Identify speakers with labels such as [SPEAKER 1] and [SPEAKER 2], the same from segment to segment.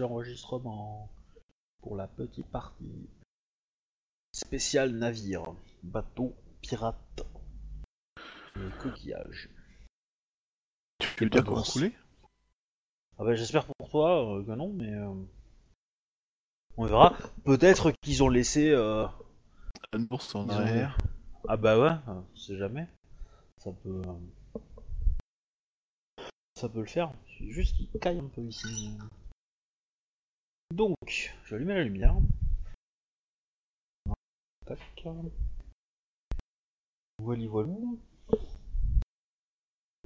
[SPEAKER 1] l'enregistrement pour la petite partie spéciale navire, bateau, pirate, et coquillage.
[SPEAKER 2] Tu veux dire qu'on va couler
[SPEAKER 1] Ah bah j'espère pour toi euh, que non, mais euh, on verra. Peut-être qu'ils ont laissé. euh,
[SPEAKER 2] Une bourse en
[SPEAKER 1] ont-
[SPEAKER 2] arrière.
[SPEAKER 1] Ah bah ouais, euh, on sait jamais. Ça peut. Ça peut le faire. Juste qu'il caille un peu ici. Donc, je vais allumer la lumière. Tac. Voilà, voilà.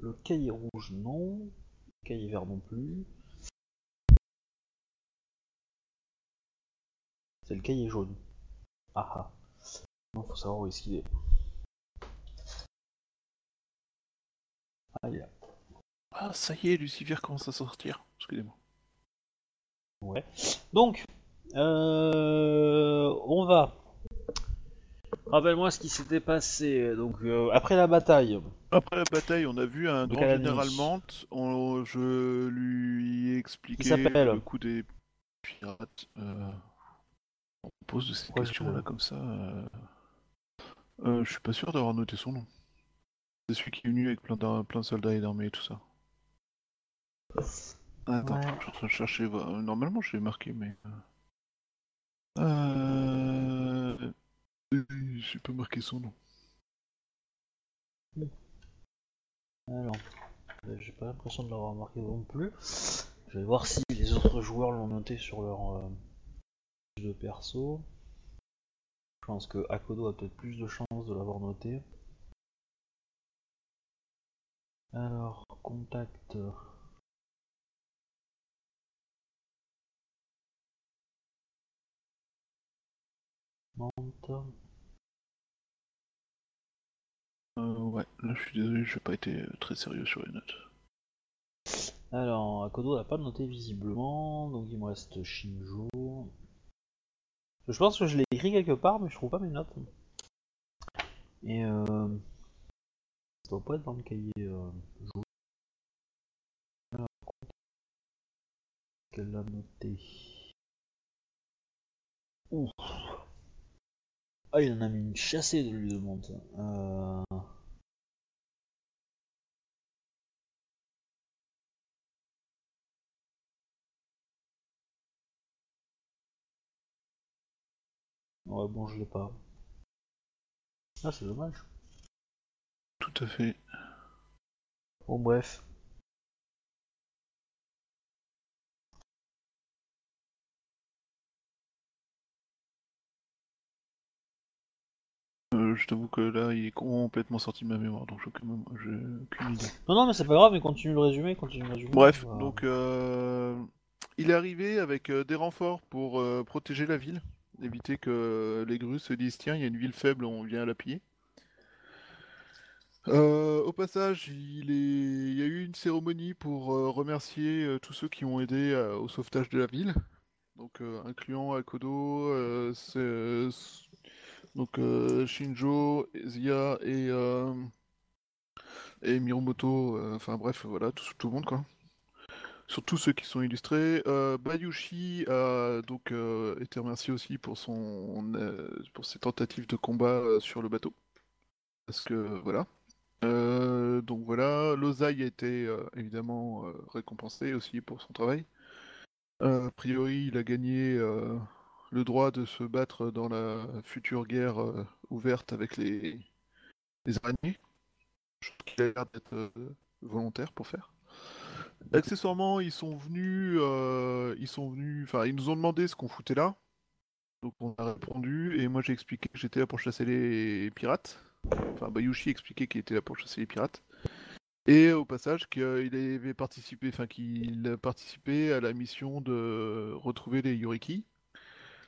[SPEAKER 1] Le cahier rouge, non. Le cahier vert non plus. C'est le cahier jaune. Ah ah. Non, faut savoir où est-ce qu'il est. Ah.
[SPEAKER 2] Ah, ça y est, Lucifer commence à sortir. Excusez-moi.
[SPEAKER 1] Ouais. Donc, euh, on va. Rappelle-moi ce qui s'était passé. Donc, euh, après la bataille.
[SPEAKER 2] Après la bataille, on a vu un grand général Mante. On- je lui ai expliqué
[SPEAKER 1] s'appelle
[SPEAKER 2] le coup des pirates. Euh, on pose de ces
[SPEAKER 1] Pourquoi
[SPEAKER 2] questions là
[SPEAKER 1] je-
[SPEAKER 2] comme ça. Euh... euh, je suis pas sûr d'avoir noté son nom. C'est celui qui est venu avec plein plein de soldats et d'armées et tout ça. Attends,
[SPEAKER 1] Ouais.
[SPEAKER 2] je suis en train de chercher. voir. Euh, Normalement, je l'ai marqué, mais. Euh... euh, J'ai pas marqué son nom.
[SPEAKER 1] Alors, euh, j'ai pas l'impression de l'avoir marqué non plus. Je vais voir si les autres joueurs l'ont noté sur leur euh, de perso. Je pense que Akodo a peut-être plus de chances de l'avoir noté. Alors, contact. Mante.
[SPEAKER 2] Euh, ouais, là je suis désolé, j'ai pas été très sérieux sur les notes.
[SPEAKER 1] Alors, Akodo n'a pas noté visiblement, donc il me reste Shinjo. Je pense que je l'ai écrit quelque part, mais je trouve pas mes notes. Et euh... Ça doit pas être dans le cahier euh. Alors, qu'elle l'a noté? Ouf. Ah, il en a mis une chassée de lui de monte. Euh... Ouais, bon, je l'ai pas. Ah, c'est dommage.
[SPEAKER 2] Tout à fait.
[SPEAKER 1] Bon, bref.
[SPEAKER 2] Euh, je t'avoue que là il est complètement sorti de ma mémoire, donc j'ai aucune, j'ai aucune idée.
[SPEAKER 1] Non, non, mais c'est pas grave, mais continue le résumé, continue le résumé.
[SPEAKER 2] Bref,
[SPEAKER 1] va-
[SPEAKER 2] donc euh, il est arrivé avec euh, des renforts pour euh, protéger la ville, éviter que les grues se disent tiens, il y a une ville faible, on vient la piller. Euh, au passage, il, est... il y a eu une cérémonie pour euh, remercier euh, tous ceux qui ont aidé euh, au sauvetage de la ville, donc euh, incluant Akodo, euh, c'est- euh, donc euh, Shinjo, Zia et, euh, et Miromoto, euh, enfin bref, voilà, tout, le monde quoi. Surtout ceux qui sont illustrés. Bayushi a donc été remercié aussi pour ses tentatives de combat sur le bateau. Parce que voilà. Donc voilà, Lozai a été évidemment récompensé aussi pour son travail. A priori, il a gagné le droit de se battre dans la future guerre euh, ouverte avec les, les araignées. Je trouve qu'il a l'air d'être euh, volontaire pour faire. Accessoirement, ils sont venus, euh, ils sont venus, enfin, ils nous ont demandé ce qu'on foutait là. Donc on a répondu et moi j'ai expliqué que j'étais là pour chasser les pirates. Enfin, Bayushi expliquait qu'il était là pour chasser les pirates. Et au passage qu'il avait participé, enfin qu'il a participé à la mission de retrouver les Yoriki.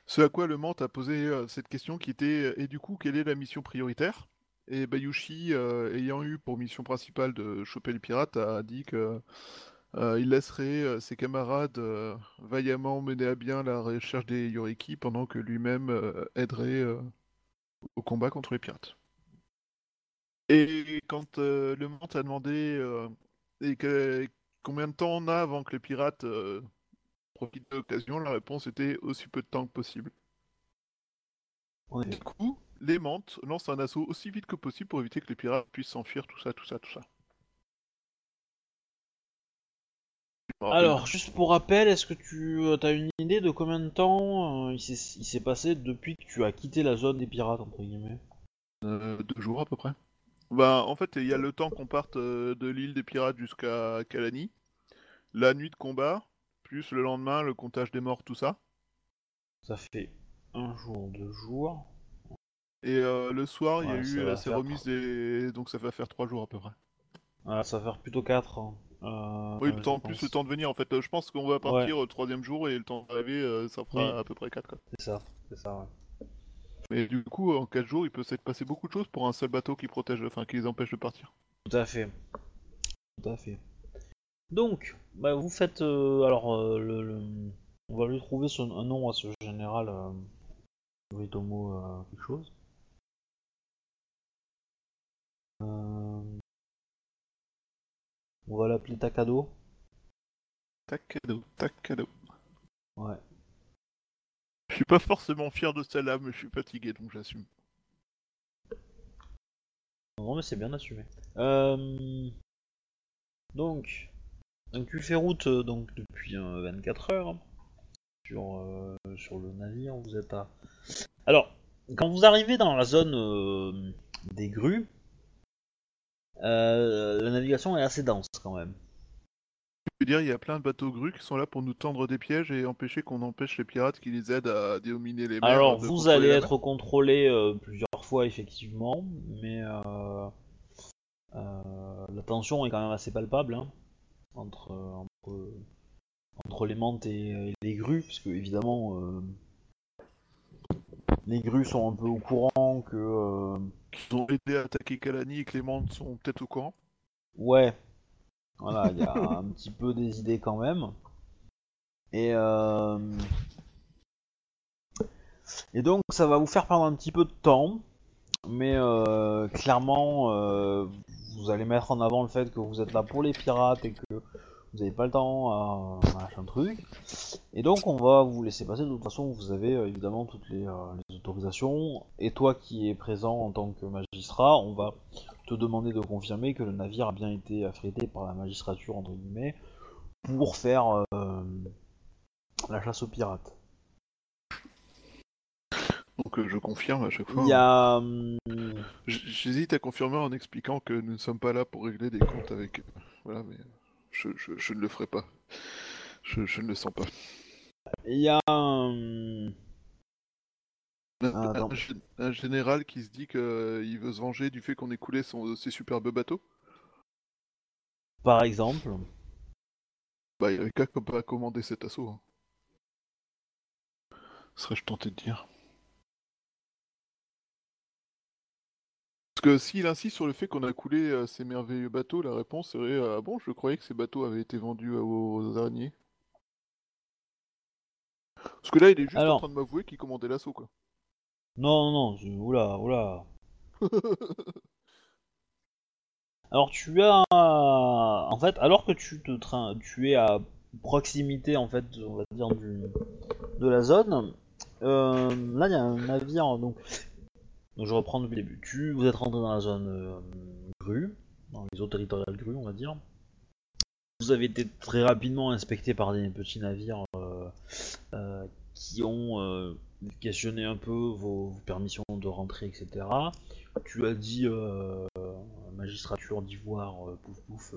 [SPEAKER 2] Ce à quoi le Mante a posé euh, cette question qui était et du coup quelle est la mission prioritaire? Et Bayushi, euh, ayant eu pour mission principale de choper les pirates, a dit que euh, il laisserait euh, ses camarades euh, vaillamment mener à bien la recherche des Yoriki pendant que lui-même euh, aiderait euh, au combat contre les pirates. Et quand euh, le Mante a demandé euh, combien de temps on a avant que les pirates euh, profite de l'occasion, la réponse était aussi peu de temps que possible. Du coup, les mantes lancent un assaut aussi vite que possible pour éviter que les pirates puissent s'enfuir, tout ça, tout ça, tout ça.
[SPEAKER 1] Alors, juste pour rappel, est-ce que tu as une idée de combien de temps euh, il s'est il s'est passé depuis que tu as quitté la zone des pirates, entre guillemets?
[SPEAKER 2] Euh, deux jours à peu près. Bah, en fait, il y a le temps qu'on parte euh, de l'île des pirates jusqu'à Kalani, la nuit de combat, plus le lendemain, le comptage des morts, tout ça?
[SPEAKER 1] Ça fait un jour, deux jours.
[SPEAKER 2] Et euh, le soir, il y a
[SPEAKER 1] Ouais,
[SPEAKER 2] eu la remise des. Donc ça va faire trois jours à peu près.
[SPEAKER 1] Ah, ça va faire plutôt 4.
[SPEAKER 2] oui, le temps, plus le temps de venir en fait. Euh, je pense qu'on va partir le troisième jour et le temps d'arriver, euh, ça fera
[SPEAKER 1] Oui.
[SPEAKER 2] à peu près quatre.
[SPEAKER 1] C'est ça, c'est ça, ouais.
[SPEAKER 2] Mais du coup, en quatre jours, il peut s'être passé beaucoup de choses pour un seul bateau qui protège, enfin qui les empêche de partir.
[SPEAKER 1] Tout à fait. Tout à fait. Donc, bah, vous faites. euh, alors, euh, le, le- on va lui trouver son, un nom à ce général. Euh, Yoritomo, euh, quelque chose. Euh, on va l'appeler Takado.
[SPEAKER 2] Tac cadeau.
[SPEAKER 1] Ouais.
[SPEAKER 2] Je suis pas forcément fier de celle-là, mais je suis fatigué donc j'assume.
[SPEAKER 1] Non, mais c'est bien assumé. Euh, donc, donc, tu fais route euh, donc depuis euh, 24 heures sur, euh, sur le navire. Vous êtes à. Alors, quand vous arrivez dans la zone euh, des grues, euh, la navigation est assez dense quand même.
[SPEAKER 2] Je veux dire, il y a plein de bateaux grues qui sont là pour nous tendre des pièges et empêcher qu'on empêche les pirates qui les aident à déominer les mers.
[SPEAKER 1] Alors, vous allez être contrôlé euh, plusieurs fois effectivement, mais euh, euh, la tension est quand même assez palpable hein, entre, entre, entre les mantes et, et les grues, parce que évidemment euh, les grues sont un peu au courant que euh,
[SPEAKER 2] ont aidé à attaquer Kalani et que les mantes sont peut-être au courant.
[SPEAKER 1] ouais, voilà, il y a un petit peu des idées quand même. Et euh, et donc ça va vous faire perdre un petit peu de temps, mais euh, clairement euh, vous allez mettre en avant le fait que vous êtes là pour les pirates et que vous n'avez pas le temps à machin truc. Et donc on va vous laisser passer. De toute façon, vous avez euh, évidemment toutes les, euh, les autorisations. Et toi qui es présent en tant que magistrat, on va te demander de confirmer que le navire a bien été affrété par la magistrature entre guillemets pour faire euh, la chasse aux pirates.
[SPEAKER 2] Donc euh, je confirme à chaque fois.
[SPEAKER 1] Il y a
[SPEAKER 2] J- J'hésite à confirmer en expliquant que nous ne sommes pas là pour régler des comptes avec. Voilà, mais je, je- je ne le ferai pas. Je, je ne le sens pas.
[SPEAKER 1] il y a hum,
[SPEAKER 2] Un,
[SPEAKER 1] Ah,
[SPEAKER 2] un gé- un général qui se dit qu'il veut se venger du fait qu'on ait coulé son, ses superbes bateaux.
[SPEAKER 1] par exemple
[SPEAKER 2] Bah, il n'y avait qu'à commander cet assaut. hein. Serais-je tenté de dire. Parce que s'il insiste sur le fait qu'on a coulé euh, ces merveilleux bateaux, la réponse serait euh, Ah bon, je croyais que ces bateaux avaient été vendus aux araignées. Parce que là, il est juste
[SPEAKER 1] Alors.
[SPEAKER 2] en train de m'avouer qu'il commandait l'assaut, quoi.
[SPEAKER 1] Non, non, je- oula, oula. Alors tu as, en fait, alors que tu te train, tu es à proximité en fait, on va dire du, de la zone. euh, là, il y a un navire, donc, donc je reprends depuis le début. Tu, vous êtes rentré dans la zone euh, grue, dans les eaux territoriales grues, on va dire. Vous avez été très rapidement inspecté par des petits navires euh, euh, qui ont questionné un peu vos, vos permissions de rentrer, etc. Tu as dit magistrature d'ivoire, pouf pouf,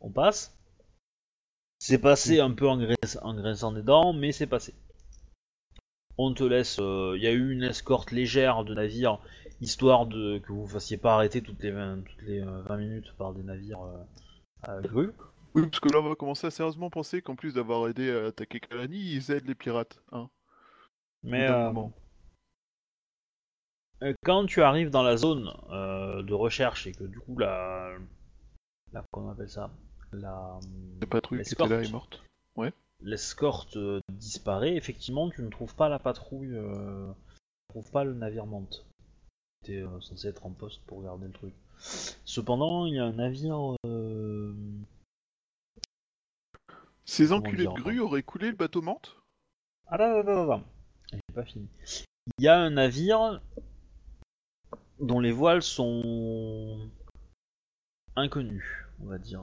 [SPEAKER 1] on passe. C'est passé un peu en, graisse- en grinçant des dents, mais c'est passé. On te laisse. Il y a eu une escorte légère de navires, histoire de que vous fassiez pas arrêter toutes les 20, toutes les, euh, 20 minutes par des navires euh, à grue.
[SPEAKER 2] Oui, parce que là, on va commencer à sérieusement penser qu'en plus d'avoir aidé à attaquer Kalani, ils aident les pirates. Hein.
[SPEAKER 1] Mais euh. Euh, quand tu arrives dans la zone euh, de recherche et que du coup la, la comment on appelle ça, la
[SPEAKER 2] La patrouille qui était là est morte.
[SPEAKER 1] L'escorte euh, disparaît. Effectivement, tu ne trouves pas la patrouille, euh, tu ne trouves pas le navire monte. Tu es censé être en poste pour garder le truc. Cependant, il y a un navire. euh,
[SPEAKER 2] Ces
[SPEAKER 1] Comment
[SPEAKER 2] enculés de grue auraient coulé le bateau Mante
[SPEAKER 1] Ah là là là là là. J'ai pas fini. Il y a un navire dont les voiles sont inconnus, on va dire.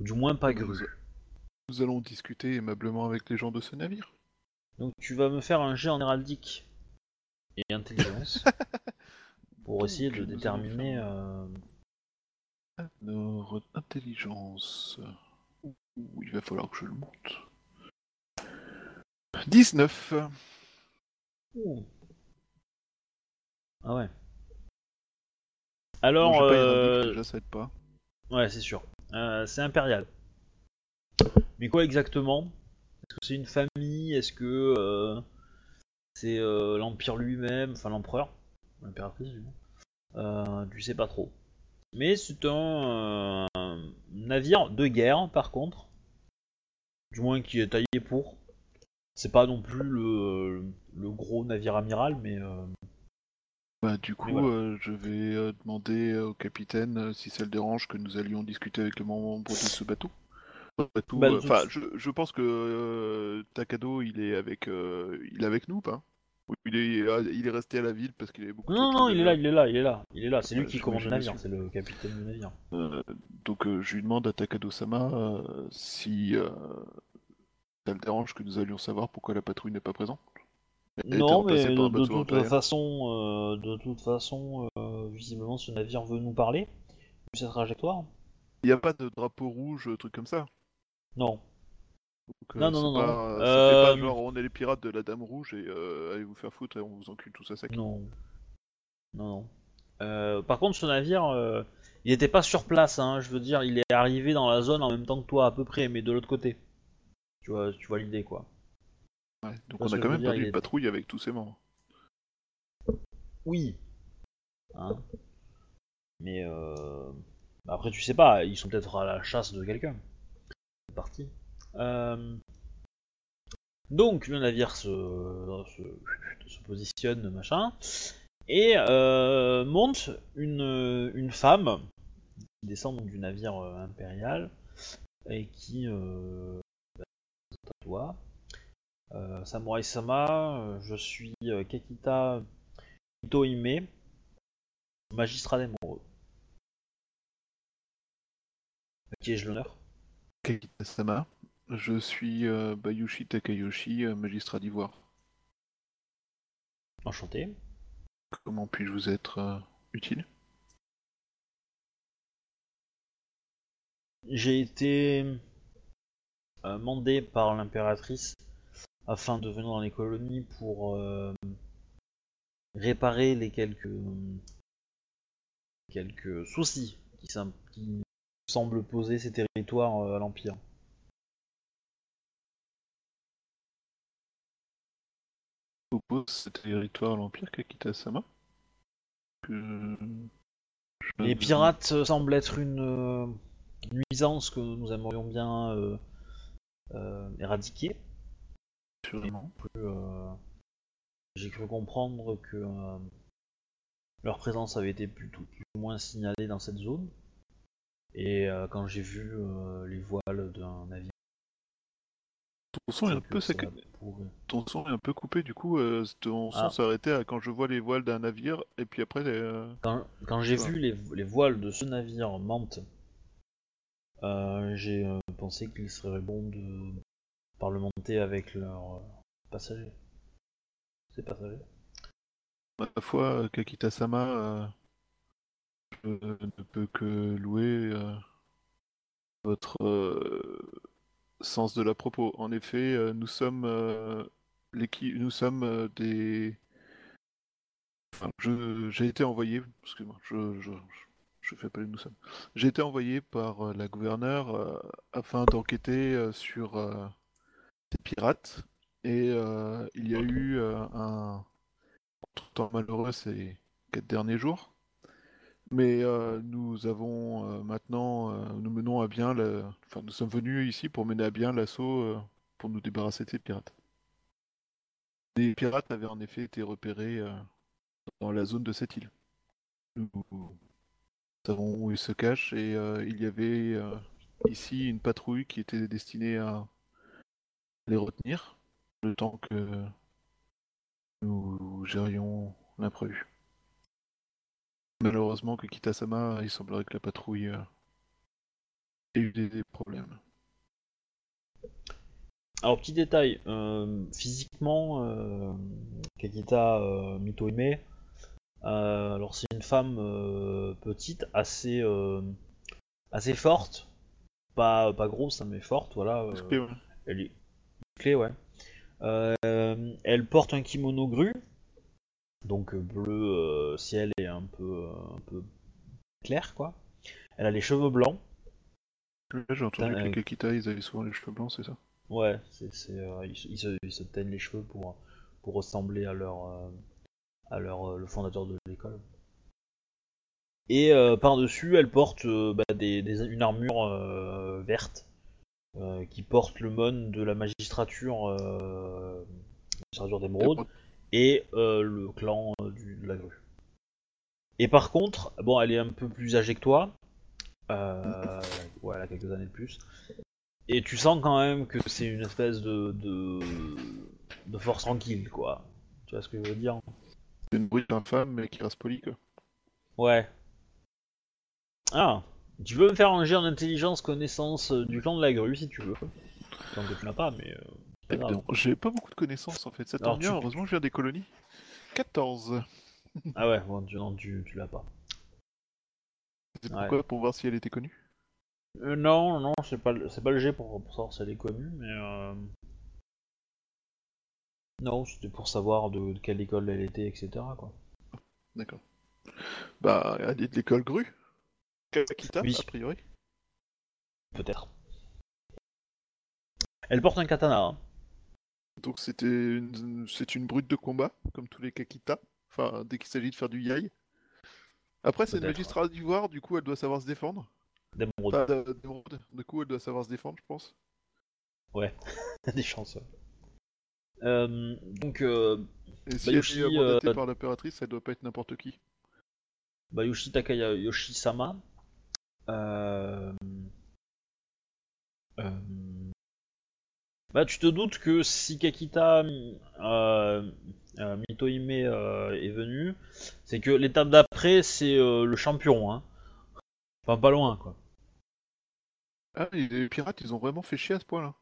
[SPEAKER 1] Ou du moins pas grues.
[SPEAKER 2] Nous allons discuter aimablement avec les gens de ce navire.
[SPEAKER 1] Donc tu vas me faire un jet en héraldique et intelligence pour essayer de déterminer.
[SPEAKER 2] faire
[SPEAKER 1] euh,
[SPEAKER 2] Alors, intelligence. Ouh, il va falloir que je le monte. 19
[SPEAKER 1] ouh. Ah ouais.
[SPEAKER 2] Bon,
[SPEAKER 1] Alors,
[SPEAKER 2] pas
[SPEAKER 1] euh,
[SPEAKER 2] déjà, ça aide pas.
[SPEAKER 1] ouais, c'est sûr. Euh, c'est impérial. Mais quoi exactement? Est-ce que c'est une famille? Est-ce que euh, c'est euh, l'empire lui-même? Enfin, l'empereur, l'impératrice du coup. Euh, tu sais pas trop. Mais c'est un, navire de guerre, par contre. Du moins qui est taillé pour. C'est pas non plus le, le gros navire amiral, mais
[SPEAKER 2] Bah, du coup,
[SPEAKER 1] voilà.
[SPEAKER 2] euh, je vais euh, demander au capitaine si ça le dérange que nous allions discuter avec le membre de ce bateau.
[SPEAKER 1] Bah,
[SPEAKER 2] euh, je, je pense que euh, Takado, il est avec, euh, il est avec nous, pas? Il est, il est resté à la ville parce qu'il avait beaucoup.
[SPEAKER 1] non, non, il est là, il est là, il est là, il est là. C'est lui qui commande le navire, c'est le capitaine du navire.
[SPEAKER 2] Donc, je lui demande à Takado-sama si ça le dérange que nous allions savoir pourquoi la patrouille n'est pas présente?
[SPEAKER 1] Non, mais de, toute façon, de toute façon, visiblement, ce navire veut nous parler. Vu sa trajectoire.
[SPEAKER 2] Il n'y a pas de drapeau rouge, truc comme ça?
[SPEAKER 1] Non.
[SPEAKER 2] Donc, euh,
[SPEAKER 1] Non, non, non,
[SPEAKER 2] pas,
[SPEAKER 1] non.
[SPEAKER 2] ça fait pas
[SPEAKER 1] Euh,
[SPEAKER 2] genre on est les pirates de la Dame Rouge et euh, allez vous faire foutre et on vous encule tous à sec.
[SPEAKER 1] Non. Non, non. Euh, par contre, ce navire, il était pas sur place, hein, je veux dire, il est arrivé dans la zone en même temps que toi, à peu près, mais de l'autre côté. Tu vois, tu vois l'idée, quoi.
[SPEAKER 2] Ouais, donc
[SPEAKER 1] Parce
[SPEAKER 2] on a quand même
[SPEAKER 1] dire,
[SPEAKER 2] perdu une
[SPEAKER 1] est-
[SPEAKER 2] patrouille avec tous ses membres.
[SPEAKER 1] Oui. Hein mais euh... après, tu sais pas, ils sont peut-être à la chasse de quelqu'un. Euh, Donc, le navire se, positionne, machin, et euh, monte une, femme qui descend du navire euh, impérial et qui euh, bah, à toi. Samurai Sama, je suis Kekita Itohime, magistrat. À qui ai-je l'honneur?
[SPEAKER 2] Kakita-sama, je suis euh, Bayushi Takayoshi, euh, magistrat d'Ivoire.
[SPEAKER 1] Enchanté.
[SPEAKER 2] Comment puis-je vous être euh, utile?
[SPEAKER 1] J'ai été euh, mandé par l'impératrice afin de venir dans les colonies pour réparer les quelques quelques soucis qui, qui semblent poser ces territoires euh, à l'Empire.
[SPEAKER 2] Oppose ce territoire à l'Empire, Kakita-sama? Que-
[SPEAKER 1] Les pirates euh, semblent être une euh, nuisance que nous aimerions bien euh, éradiquer.
[SPEAKER 2] Sûrement.
[SPEAKER 1] J'ai cru comprendre que leur présence avait été plutôt plus ou moins signalée dans cette zone. Et euh, quand j'ai vu euh, les voiles d'un navire,
[SPEAKER 2] Ton son est un peu Ton son est un peu coupé, du coup, euh, ton son
[SPEAKER 1] Ah.
[SPEAKER 2] arrêté à quand je vois les voiles d'un navire, et puis après,
[SPEAKER 1] Quand, quand j'ai vu les, les voiles de ce navire Mante, j'ai pensé qu'il serait bon de parlementer avec leurs passagers. Ces passagers.
[SPEAKER 2] ma foi, Kakita-sama, ne peux que louer euh, votre euh, sens de la propos. En effet, euh, nous sommes euh, l'équipe, nous sommes euh, des. Enfin, j'ai été envoyé, excuse-moi, je, je, je, fais pas les nous sommes. J'ai été envoyé par euh, la gouverneure afin d'enquêter sur des pirates et il y a eu un temps malheureux ces quatre derniers jours. Mais euh, nous avons euh, maintenant, euh, nous menons à bien, enfin nous sommes venus ici pour mener à bien l'assaut euh, pour nous débarrasser de ces pirates. Les pirates avaient en effet été repérés dans la zone de cette île. Nous savons où ils se cachent et il y avait ici une patrouille qui était destinée à les retenir le temps que nous gérions l'imprévu. Malheureusement, que Kitasama, il semblerait que la patrouille euh, ait eu des, des problèmes.
[SPEAKER 1] Alors, petit détail, euh, physiquement, euh, Kakita euh, Mitohime, euh, alors c'est une femme petite, assez, assez forte, pas, pas grosse, hein, mais forte, voilà.
[SPEAKER 2] ouais,
[SPEAKER 1] elle est clé, ouais. Elle porte un kimono gru, donc euh, bleu euh, ciel et un peu, euh, un peu clair, quoi. Elle a les cheveux blancs.
[SPEAKER 2] là, j'ai entendu que les Kakita, ils avaient souvent les cheveux blancs, c'est ça?
[SPEAKER 1] Ouais, c'est, c'est, euh, ils, se- ils se, ils se teignent les cheveux pour, pour ressembler à leur, euh, à leur, euh, le fondateur de l'école. Et par-dessus, elle porte bah, des, des- une armure verte qui porte le mon de la magistrature, magistrature d'émeraude et euh, le clan euh, du, de la grue. Et par contre, bon, elle est un peu plus âgée que toi. Euh, ouais, elle a quelques années de plus. Et tu sens quand même que c'est une espèce de, de, de force tranquille, quoi. Tu vois ce que je veux dire?
[SPEAKER 2] C'est une brute infâme, mais qui reste polie, quoi.
[SPEAKER 1] Ouais. Ah, tu veux me faire un jet en intelligence, connaissance euh, du clan de la grue si tu veux. Tant que tu l'as pas, mais. euh,
[SPEAKER 2] J'ai pas beaucoup de connaissances, en fait. Ça tombe bien,
[SPEAKER 1] tu-
[SPEAKER 2] heureusement je viens des colonies. 14.
[SPEAKER 1] Ah ouais, bon, tu, non, tu, tu l'as pas. Ouais.
[SPEAKER 2] pourquoi Pour voir si elle était connue?
[SPEAKER 1] Euh, non, non, c'est pas, le- c'est pas le jet pour, pour savoir si elle est connue, mais. Euh... Non, c'était pour savoir de, de quelle école elle était, etc. Quoi.
[SPEAKER 2] D'accord. Bah, elle est de l'école grue. Kakita,
[SPEAKER 1] Oui.
[SPEAKER 2] a priori.
[SPEAKER 1] Peut-être. Elle porte un katana. hein.
[SPEAKER 2] Donc c'était une... c'est une brute de combat, comme tous les Kakita. Enfin, dès qu'il s'agit de faire du yai. Après, c'est une
[SPEAKER 1] Peut-être.
[SPEAKER 2] magistrate d'ivoire, du coup, elle doit savoir se défendre.
[SPEAKER 1] D'émeraude.
[SPEAKER 2] De- d'émeraude. Du coup, elle doit savoir se défendre, je pense.
[SPEAKER 1] des chances. ouais. Euh, donc, euh,
[SPEAKER 2] Et si elle est mandatée
[SPEAKER 1] euh,
[SPEAKER 2] par l'impératrice, elle doit pas être n'importe qui.
[SPEAKER 1] Bayushi Takaya Yoshi-sama. Euh... euh, Bah, tu te doutes que si Kakita euh, euh, Mitohime euh, est venu, c'est que l'étape d'après, c'est le champion. Hein. Enfin, pas loin, quoi.
[SPEAKER 2] Ah, les pirates, ils ont vraiment fait chier à ce point-là.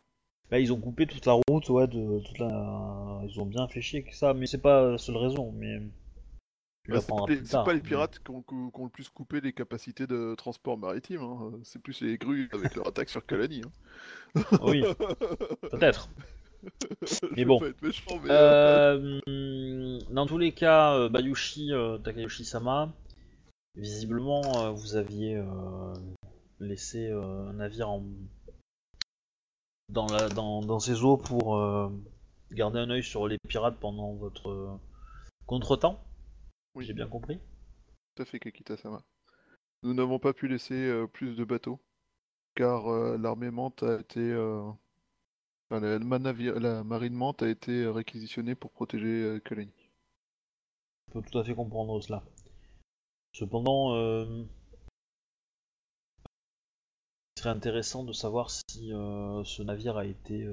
[SPEAKER 1] Là, ils ont coupé toute la route, ouais, de toute la... Ils ont bien fait chier que ça, mais c'est pas la seule raison, mais...
[SPEAKER 2] Bah, c'est pas les- pirates qui ont, qui ont le plus coupé les capacités de transport maritime, hein. c'est plus les grues avec leur attaque sur Kalani. Hein.
[SPEAKER 1] Oui, peut-être. Mais bon.
[SPEAKER 2] méchant, mais, euh,
[SPEAKER 1] dans tous les cas, euh, Bayushi euh, Takayoshi-sama, visiblement, euh, vous aviez euh, laissé euh, un navire en... dans, la, dans, dans ses eaux pour garder un œil sur les pirates pendant votre contretemps.
[SPEAKER 2] Oui.
[SPEAKER 1] J'ai bien compris.
[SPEAKER 2] Tout à fait, Kakita-sama. Nous n'avons pas pu laisser euh, plus de bateaux, car euh, l'armée Mante a été... euh, enfin, la, la marine Mante a été réquisitionnée pour protéger Kalani.
[SPEAKER 1] Je peux tout à fait comprendre cela. Cependant, il serait intéressant de savoir si ce navire a été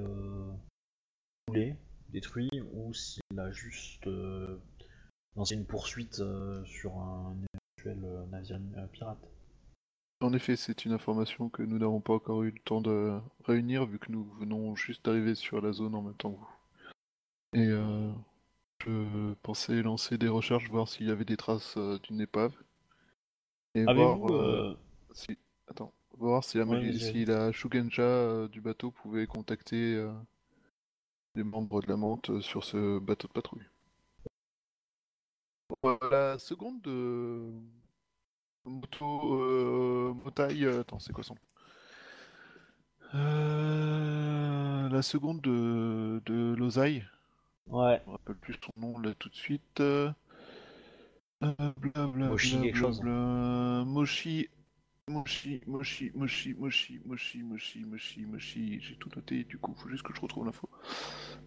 [SPEAKER 1] coulé, détruit, ou s'il a juste lancé une poursuite euh, sur un éventuel euh, navire euh, pirate.
[SPEAKER 2] En effet, c'est une information que nous n'avons pas encore eu le temps de réunir, vu que nous venons juste d'arriver sur la zone en même temps que vous. Et euh, je pensais lancer des recherches, voir s'il y avait des traces d'une épave. Et voir euh, si... Attends, voir si la,
[SPEAKER 1] Ouais,
[SPEAKER 2] si la Shugenja euh, du bateau pouvait contacter les membres de la Mante sur ce bateau de patrouille. Euh, la seconde de Moto. Euh, euh, attends, c'est quoi son La seconde de, de Lozaï.
[SPEAKER 1] Ouais.
[SPEAKER 2] Je me rappelle plus son nom là tout de suite. Blablabla,
[SPEAKER 1] Moshi.
[SPEAKER 2] Moshi. Moshi, Moshi, Moshi, Moshi, Moshi, Moshi, Moshi, Moshi. J'ai tout noté, du coup, faut juste que je retrouve l'info.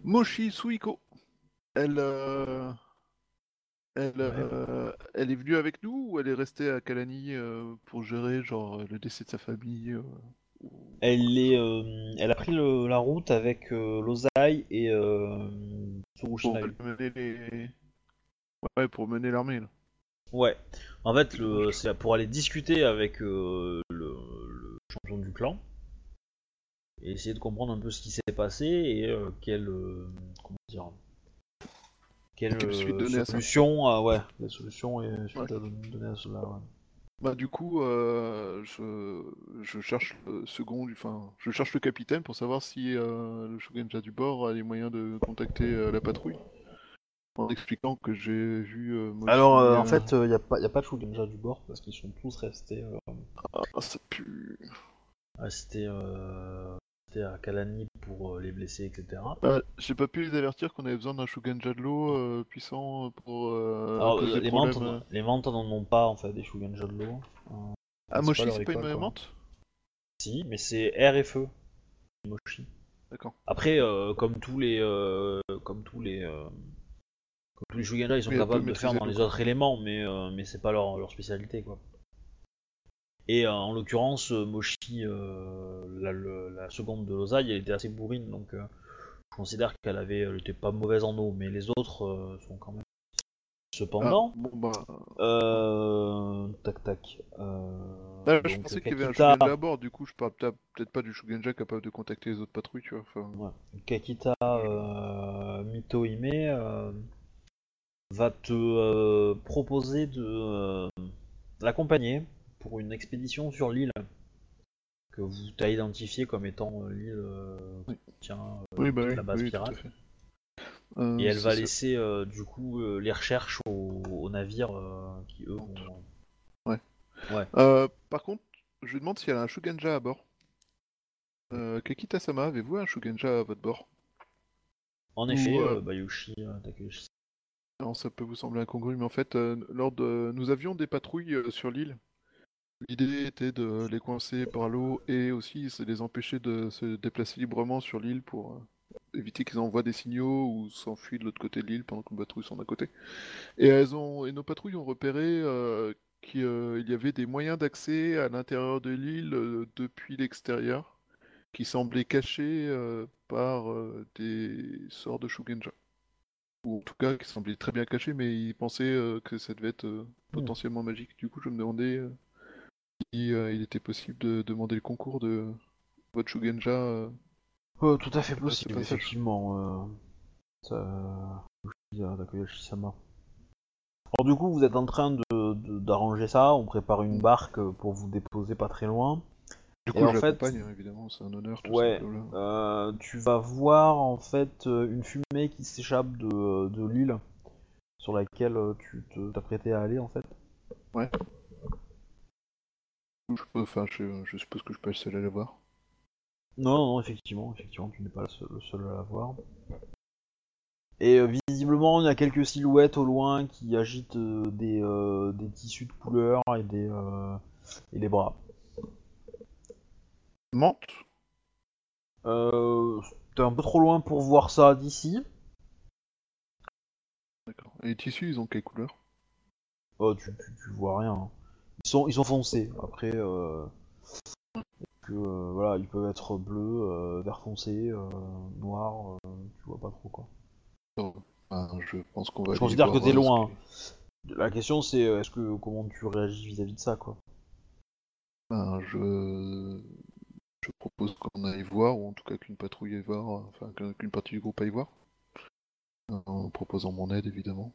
[SPEAKER 2] Moshi Suiko. Elle elle, euh, elle est venue avec nous ou elle est restée à Kalani euh, pour gérer genre le décès de sa famille euh,
[SPEAKER 1] Elle est, elle a pris le- la route avec euh, Lozai et euh,
[SPEAKER 2] Pour mener les... Ouais, pour mener l'armée, là.
[SPEAKER 1] Ouais. En fait, le, c'est pour aller discuter avec le, le champion du clan et essayer de comprendre un peu ce qui s'est passé et euh, comment dire, quelle,
[SPEAKER 2] Quelle suite
[SPEAKER 1] euh,
[SPEAKER 2] donner à ça.
[SPEAKER 1] solution, ah ouais, la solution et suite
[SPEAKER 2] Ouais.
[SPEAKER 1] à don- donner à cela. Ouais.
[SPEAKER 2] Bah du coup, euh, je, je cherche le second, du- enfin, je cherche le capitaine pour savoir si euh, le Shogunja du bord a les moyens de contacter euh, la patrouille. En expliquant que j'ai vu... euh,
[SPEAKER 1] Alors, euh,
[SPEAKER 2] euh,
[SPEAKER 1] en fait, il n'y a, pas- y a pas de Shugenja du bord parce qu'ils sont tous restés, euh,
[SPEAKER 2] Ah, ça pue...
[SPEAKER 1] restés, euh, restés à Kalani pour euh, les blessés, etc.
[SPEAKER 2] Bah, j'ai pas pu les avertir qu'on avait besoin d'un l'eau euh, puissant pour... Euh,
[SPEAKER 1] Alors,
[SPEAKER 2] cause
[SPEAKER 1] euh,
[SPEAKER 2] des
[SPEAKER 1] les mantes,
[SPEAKER 2] euh.
[SPEAKER 1] les mantes n'en ont pas en fait, des Shugenja de l'eau. Euh,
[SPEAKER 2] Ah, Moshi, c'est pas une menthe
[SPEAKER 1] Si, mais c'est air et feu. Moshi.
[SPEAKER 2] D'accord.
[SPEAKER 1] Après, euh, comme tous les, euh, comme tous les, euh, comme tous les Shugenja, ils sont capables de faire dans les autres éléments, mais euh, mais c'est pas leur, leur spécialité quoi. Et euh, en l'occurrence, euh, Moshi, euh, la, le- la seconde de Lozai, elle était assez bourrine, donc je considère qu'elle avait, elle était pas mauvaise en eau, mais les autres sont quand même. Cependant,
[SPEAKER 2] Ah, bon bah...
[SPEAKER 1] euh, tac tac. Euh,
[SPEAKER 2] Là, je
[SPEAKER 1] donc,
[SPEAKER 2] pensais qu'il y avait un Shogunja à bord, du coup je parle peut- peut-être pas du Shogunja capable de contacter les autres patrouilles, tu vois. Enfin...
[SPEAKER 1] Ouais. Kakita Mitohime euh, va te euh, proposer de euh, l'accompagner pour une expédition sur l'île que vous t'as identifié comme étant euh, l'île euh,
[SPEAKER 2] Oui.
[SPEAKER 1] tient euh,
[SPEAKER 2] Oui, bah oui,
[SPEAKER 1] la base
[SPEAKER 2] tout à
[SPEAKER 1] pirate.
[SPEAKER 2] Euh,
[SPEAKER 1] Et elle va
[SPEAKER 2] ça.
[SPEAKER 1] laisser du coup les recherches aux, aux navires qui eux vont.
[SPEAKER 2] Euh, par contre, je lui demande si elle a un Shogunja à bord. Euh, Kakita-sama, avez-vous un Shogunja à votre bord?
[SPEAKER 1] En effet, Bayushi.
[SPEAKER 2] Alors ça peut vous sembler incongru, mais en fait, euh, lors de... nous avions des patrouilles euh, sur l'île. L'idée était de les coincer par l'eau et aussi de les empêcher de se déplacer librement sur l'île pour euh, éviter qu'ils envoient des signaux ou s'enfuient de l'autre côté de l'île pendant que nos patrouilles sont d'un côté. Et, elles ont... et nos patrouilles ont repéré euh, qu'il euh, y avait des moyens d'accès à l'intérieur de l'île euh, depuis l'extérieur qui semblaient cachés par des sorts de Shugenja ou en tout cas qui semblait très bien caché, mais il pensait euh, que ça devait être euh, potentiellement magique. Du coup, je me demandais si euh, il était possible de demander le concours de votre Shugenja. euh.
[SPEAKER 1] Euh, tout à fait possible,
[SPEAKER 2] pas
[SPEAKER 1] effectivement. Euh, ça... Alors du coup, vous êtes en train de- de- d'arranger ça, on prépare une barque pour vous déposer pas très loin.
[SPEAKER 2] Du
[SPEAKER 1] Et
[SPEAKER 2] coup,
[SPEAKER 1] en
[SPEAKER 2] je
[SPEAKER 1] fait-
[SPEAKER 2] l'accompagne, hein, évidemment, c'est un honneur. Tout
[SPEAKER 1] Ouais. Euh, tu vas voir en fait euh, une fumée qui s'échappe de, de l'île sur laquelle tu t'apprêtais à aller en fait.
[SPEAKER 2] Je, enfin, je, je suppose que je peux aller la voir.
[SPEAKER 1] Non, non, non, effectivement, effectivement, tu n'es pas le seul, le seul à la voir. Et euh, visiblement, il y a quelques silhouettes au loin qui agitent euh, des, euh, des tissus de couleur et des, euh, et des bras.
[SPEAKER 2] Menthe
[SPEAKER 1] Euh, T'es un peu trop loin pour voir ça d'ici.
[SPEAKER 2] D'accord. Et les tissus, ils ont quelle couleur?
[SPEAKER 1] Oh, tu, tu, tu vois rien. Ils sont, ils sont foncés. Après, euh, que, euh, voilà, ils peuvent être bleus, euh, vert foncé, noir, tu vois pas trop quoi.
[SPEAKER 2] Oh, ben, Je pense qu'on va.
[SPEAKER 1] Je considère que t'es loin. La question c'est est-ce que comment tu réagis vis-à-vis de ça quoi.
[SPEAKER 2] Ben, je... je propose qu'on aille voir, ou en tout cas qu'une patrouille aille voir, enfin qu'un- qu'une partie du groupe aille voir. En proposant mon aide, évidemment.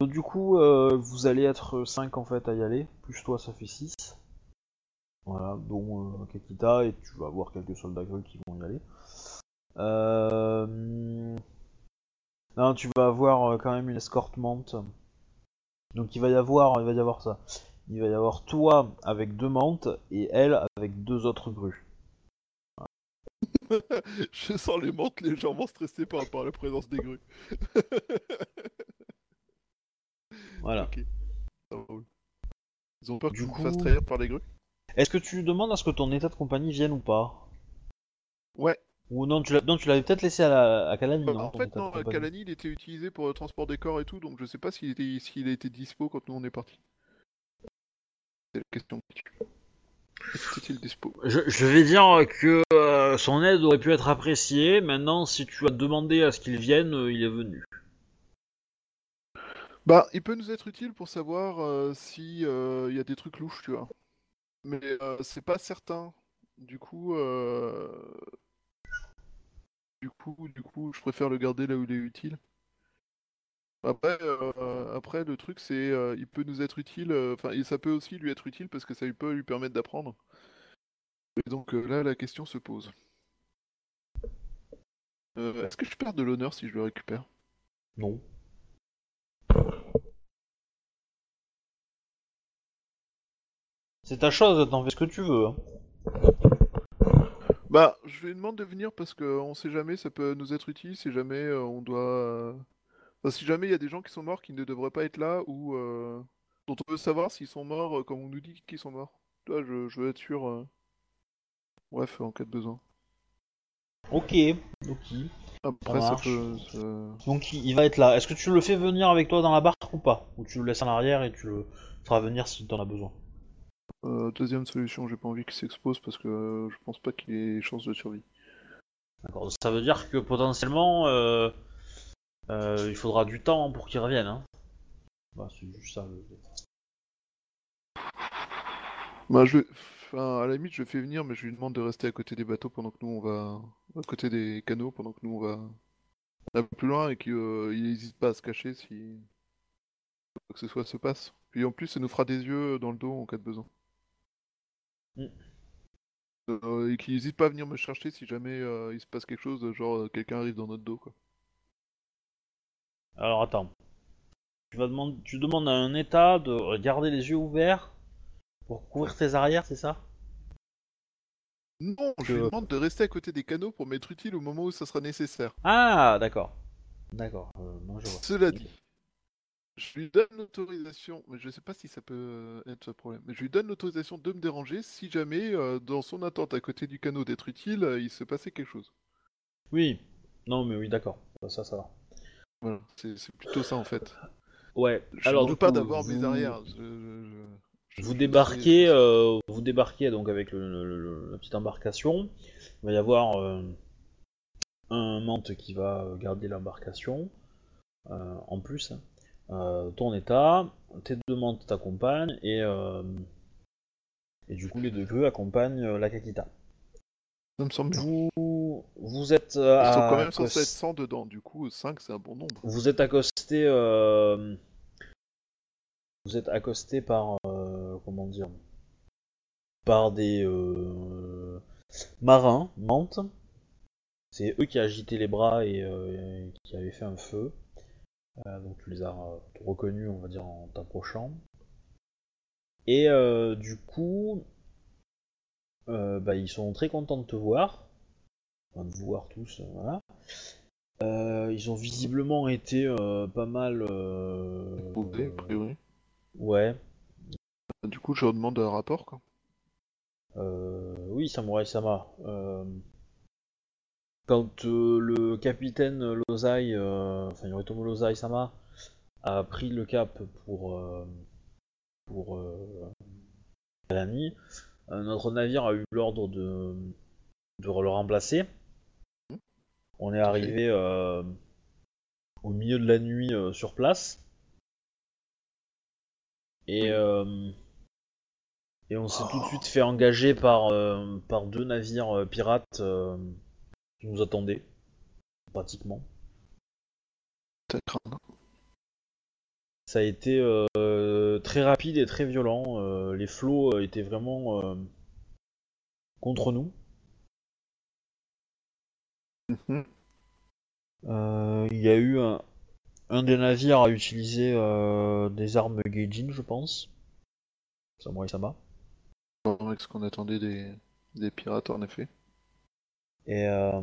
[SPEAKER 1] Donc, du coup, euh, vous allez être 5 en fait à y aller, plus toi ça fait 6. Voilà, dont euh, Kakita, et tu vas avoir quelques soldats grecs qui vont y aller. Euh... Non, tu vas avoir quand même une escorte-mante. Donc il va y avoir, il va y avoir ça. Il va y avoir toi avec deux mantes et elle avec deux autres grues.
[SPEAKER 2] je sens les menthes légèrement stressés par la présence des grues.
[SPEAKER 1] Voilà.
[SPEAKER 2] Ok. Ils ont peur que
[SPEAKER 1] Du
[SPEAKER 2] me
[SPEAKER 1] coup-
[SPEAKER 2] fasse trahir par les grues
[SPEAKER 1] Est-ce que tu demandes à ce que ton état de compagnie vienne ou pas?
[SPEAKER 2] Ouais.
[SPEAKER 1] Ou non, tu l'as- non, tu l'avais peut-être laissé à, la, à Kalani,
[SPEAKER 2] Euh,
[SPEAKER 1] non
[SPEAKER 2] en fait, non, Kalani, il était utilisé pour le transport des corps et tout, donc je sais pas s'il était, s'il a été dispo quand nous on est parti. C'est la question. que tu- Était-il dispo?
[SPEAKER 1] Je, je vais dire que euh, son aide aurait pu être appréciée. Maintenant, si tu as demandé à ce qu'il vienne, euh, il est venu.
[SPEAKER 2] Bah, il peut nous être utile pour savoir euh, si euh, il y a des trucs louches, tu vois. Mais euh, c'est pas certain. Du coup, euh, du coup, du coup, je préfère le garder là où il est utile. Après, euh, après le truc c'est, euh, il peut nous être utile. Enfin, ça peut aussi lui être utile parce que ça peut lui permettre d'apprendre. Et donc là, la question se pose. Est-ce que je perds de l'honneur si je le récupère?
[SPEAKER 1] Non. C'est ta chose, t'en fais ce que tu veux. hein.
[SPEAKER 2] Bah, je lui demande de venir parce que on sait jamais, ça peut nous être utile si jamais euh, on doit. euh, Enfin, si jamais il y a des gens qui sont morts qui ne devraient pas être là ou euh, dont on veut savoir s'ils sont morts euh, comme on nous dit qu'ils sont morts. Là, je, je veux être sûr. euh, Bref, en cas de besoin.
[SPEAKER 1] Ok, ok.
[SPEAKER 2] Après,
[SPEAKER 1] Ça marche.
[SPEAKER 2] peut. ça-
[SPEAKER 1] Donc il il va être là. Est-ce que tu le fais venir avec toi dans la barque ou pas? Ou tu le laisses en arrière et tu le feras venir si t'en as besoin?
[SPEAKER 2] Euh, deuxième solution, j'ai pas envie qu'il s'expose parce que euh, je pense pas qu'il ait chance de survie.
[SPEAKER 1] D'accord. Ça veut dire que potentiellement euh, euh, il faudra du temps pour qu'il revienne. Hein. Bah, c'est juste ça. le-
[SPEAKER 2] Bah, je enfin, à la limite, je le fais venir, mais je lui demande de rester à côté des bateaux pendant que nous on va. à côté des canaux pendant que nous on va. un peu plus loin et qu'il n'hésite pas à se cacher si. quoi que ce soit se passe. Puis en plus, ça nous fera des yeux dans le dos en cas de besoin.
[SPEAKER 1] Mm.
[SPEAKER 2] Euh, et qu'il n'hésite pas à venir me chercher si jamais euh, il se passe quelque chose, genre euh, quelqu'un arrive dans notre dos quoi.
[SPEAKER 1] Alors attends. Tu, vas demander, tu demandes à un état de garder les yeux ouverts pour couvrir tes arrières, c'est ça?
[SPEAKER 2] Non, je lui demande de rester à côté des canaux pour m'être utile au moment où ça sera nécessaire.
[SPEAKER 1] Ah, d'accord. D'accord. Euh, non, je vois.
[SPEAKER 2] Cela dit, je lui donne l'autorisation, mais je sais pas si ça peut euh, être ce problème, mais je lui donne l'autorisation de me déranger si jamais, euh, dans son attente à côté du canot d'être utile, euh, il se passait quelque chose.
[SPEAKER 1] Oui. Non, mais oui, d'accord. Ça, ça, ça va.
[SPEAKER 2] Voilà, c'est c'est plutôt ça en fait.
[SPEAKER 1] Ouais.
[SPEAKER 2] Je
[SPEAKER 1] Alors, du
[SPEAKER 2] pas d'avoir mes
[SPEAKER 1] vous-
[SPEAKER 2] arrières. je- je- je- je-
[SPEAKER 1] Vous
[SPEAKER 2] je-
[SPEAKER 1] débarquez, euh, vous débarquez donc avec le- le- le- la petite embarcation. Il va y avoir un mante qui va garder l'embarcation. en plus, hein. Euh, ton état, tes deux mantes t'accompagnent et euh, et du coup les deux queues accompagnent euh, la Kakita.
[SPEAKER 2] Ça me semble bien.
[SPEAKER 1] Vous vous êtes
[SPEAKER 2] Ils sont
[SPEAKER 1] à
[SPEAKER 2] quand même censés être
[SPEAKER 1] accos-
[SPEAKER 2] 100 dedans, du coup 5 c'est un bon nombre.
[SPEAKER 1] vous êtes accosté euh, vous êtes accosté par euh, comment dire par des euh, marins mantes c'est eux qui agitaient les bras et euh, qui avaient fait un feu donc tu les as euh, reconnus on va dire en t'approchant et euh, du coup euh, bah, ils sont très contents de te voir enfin, de vous voir tous euh, voilà euh, ils ont visiblement été euh, pas mal. Euh...
[SPEAKER 2] Posé, a priori.
[SPEAKER 1] Ouais.
[SPEAKER 2] Du coup je leur demande un rapport quoi.
[SPEAKER 1] Euh, oui, Samurai Sama. Quand euh, le capitaine Lozai, euh, enfin Yoritomo Lozai Sama, a pris le cap pour euh, pour Alani, notre navire a eu l'ordre de de le remplacer. On est arrivé euh, au milieu de la nuit euh, sur place. Et, euh, et on s'est tout de suite fait engager par, par deux navires pirates qui nous attendaient, pratiquement. Ça a été euh, très rapide et très violent. euh, les flots euh, étaient vraiment euh, contre nous.
[SPEAKER 2] Mhm.
[SPEAKER 1] Il y a eu un, un des navires a utilisé euh, des armes Gaijin, je pense. Samurai Sama.
[SPEAKER 2] Avec ce qu'on attendait des... des pirates en effet.
[SPEAKER 1] Et, euh,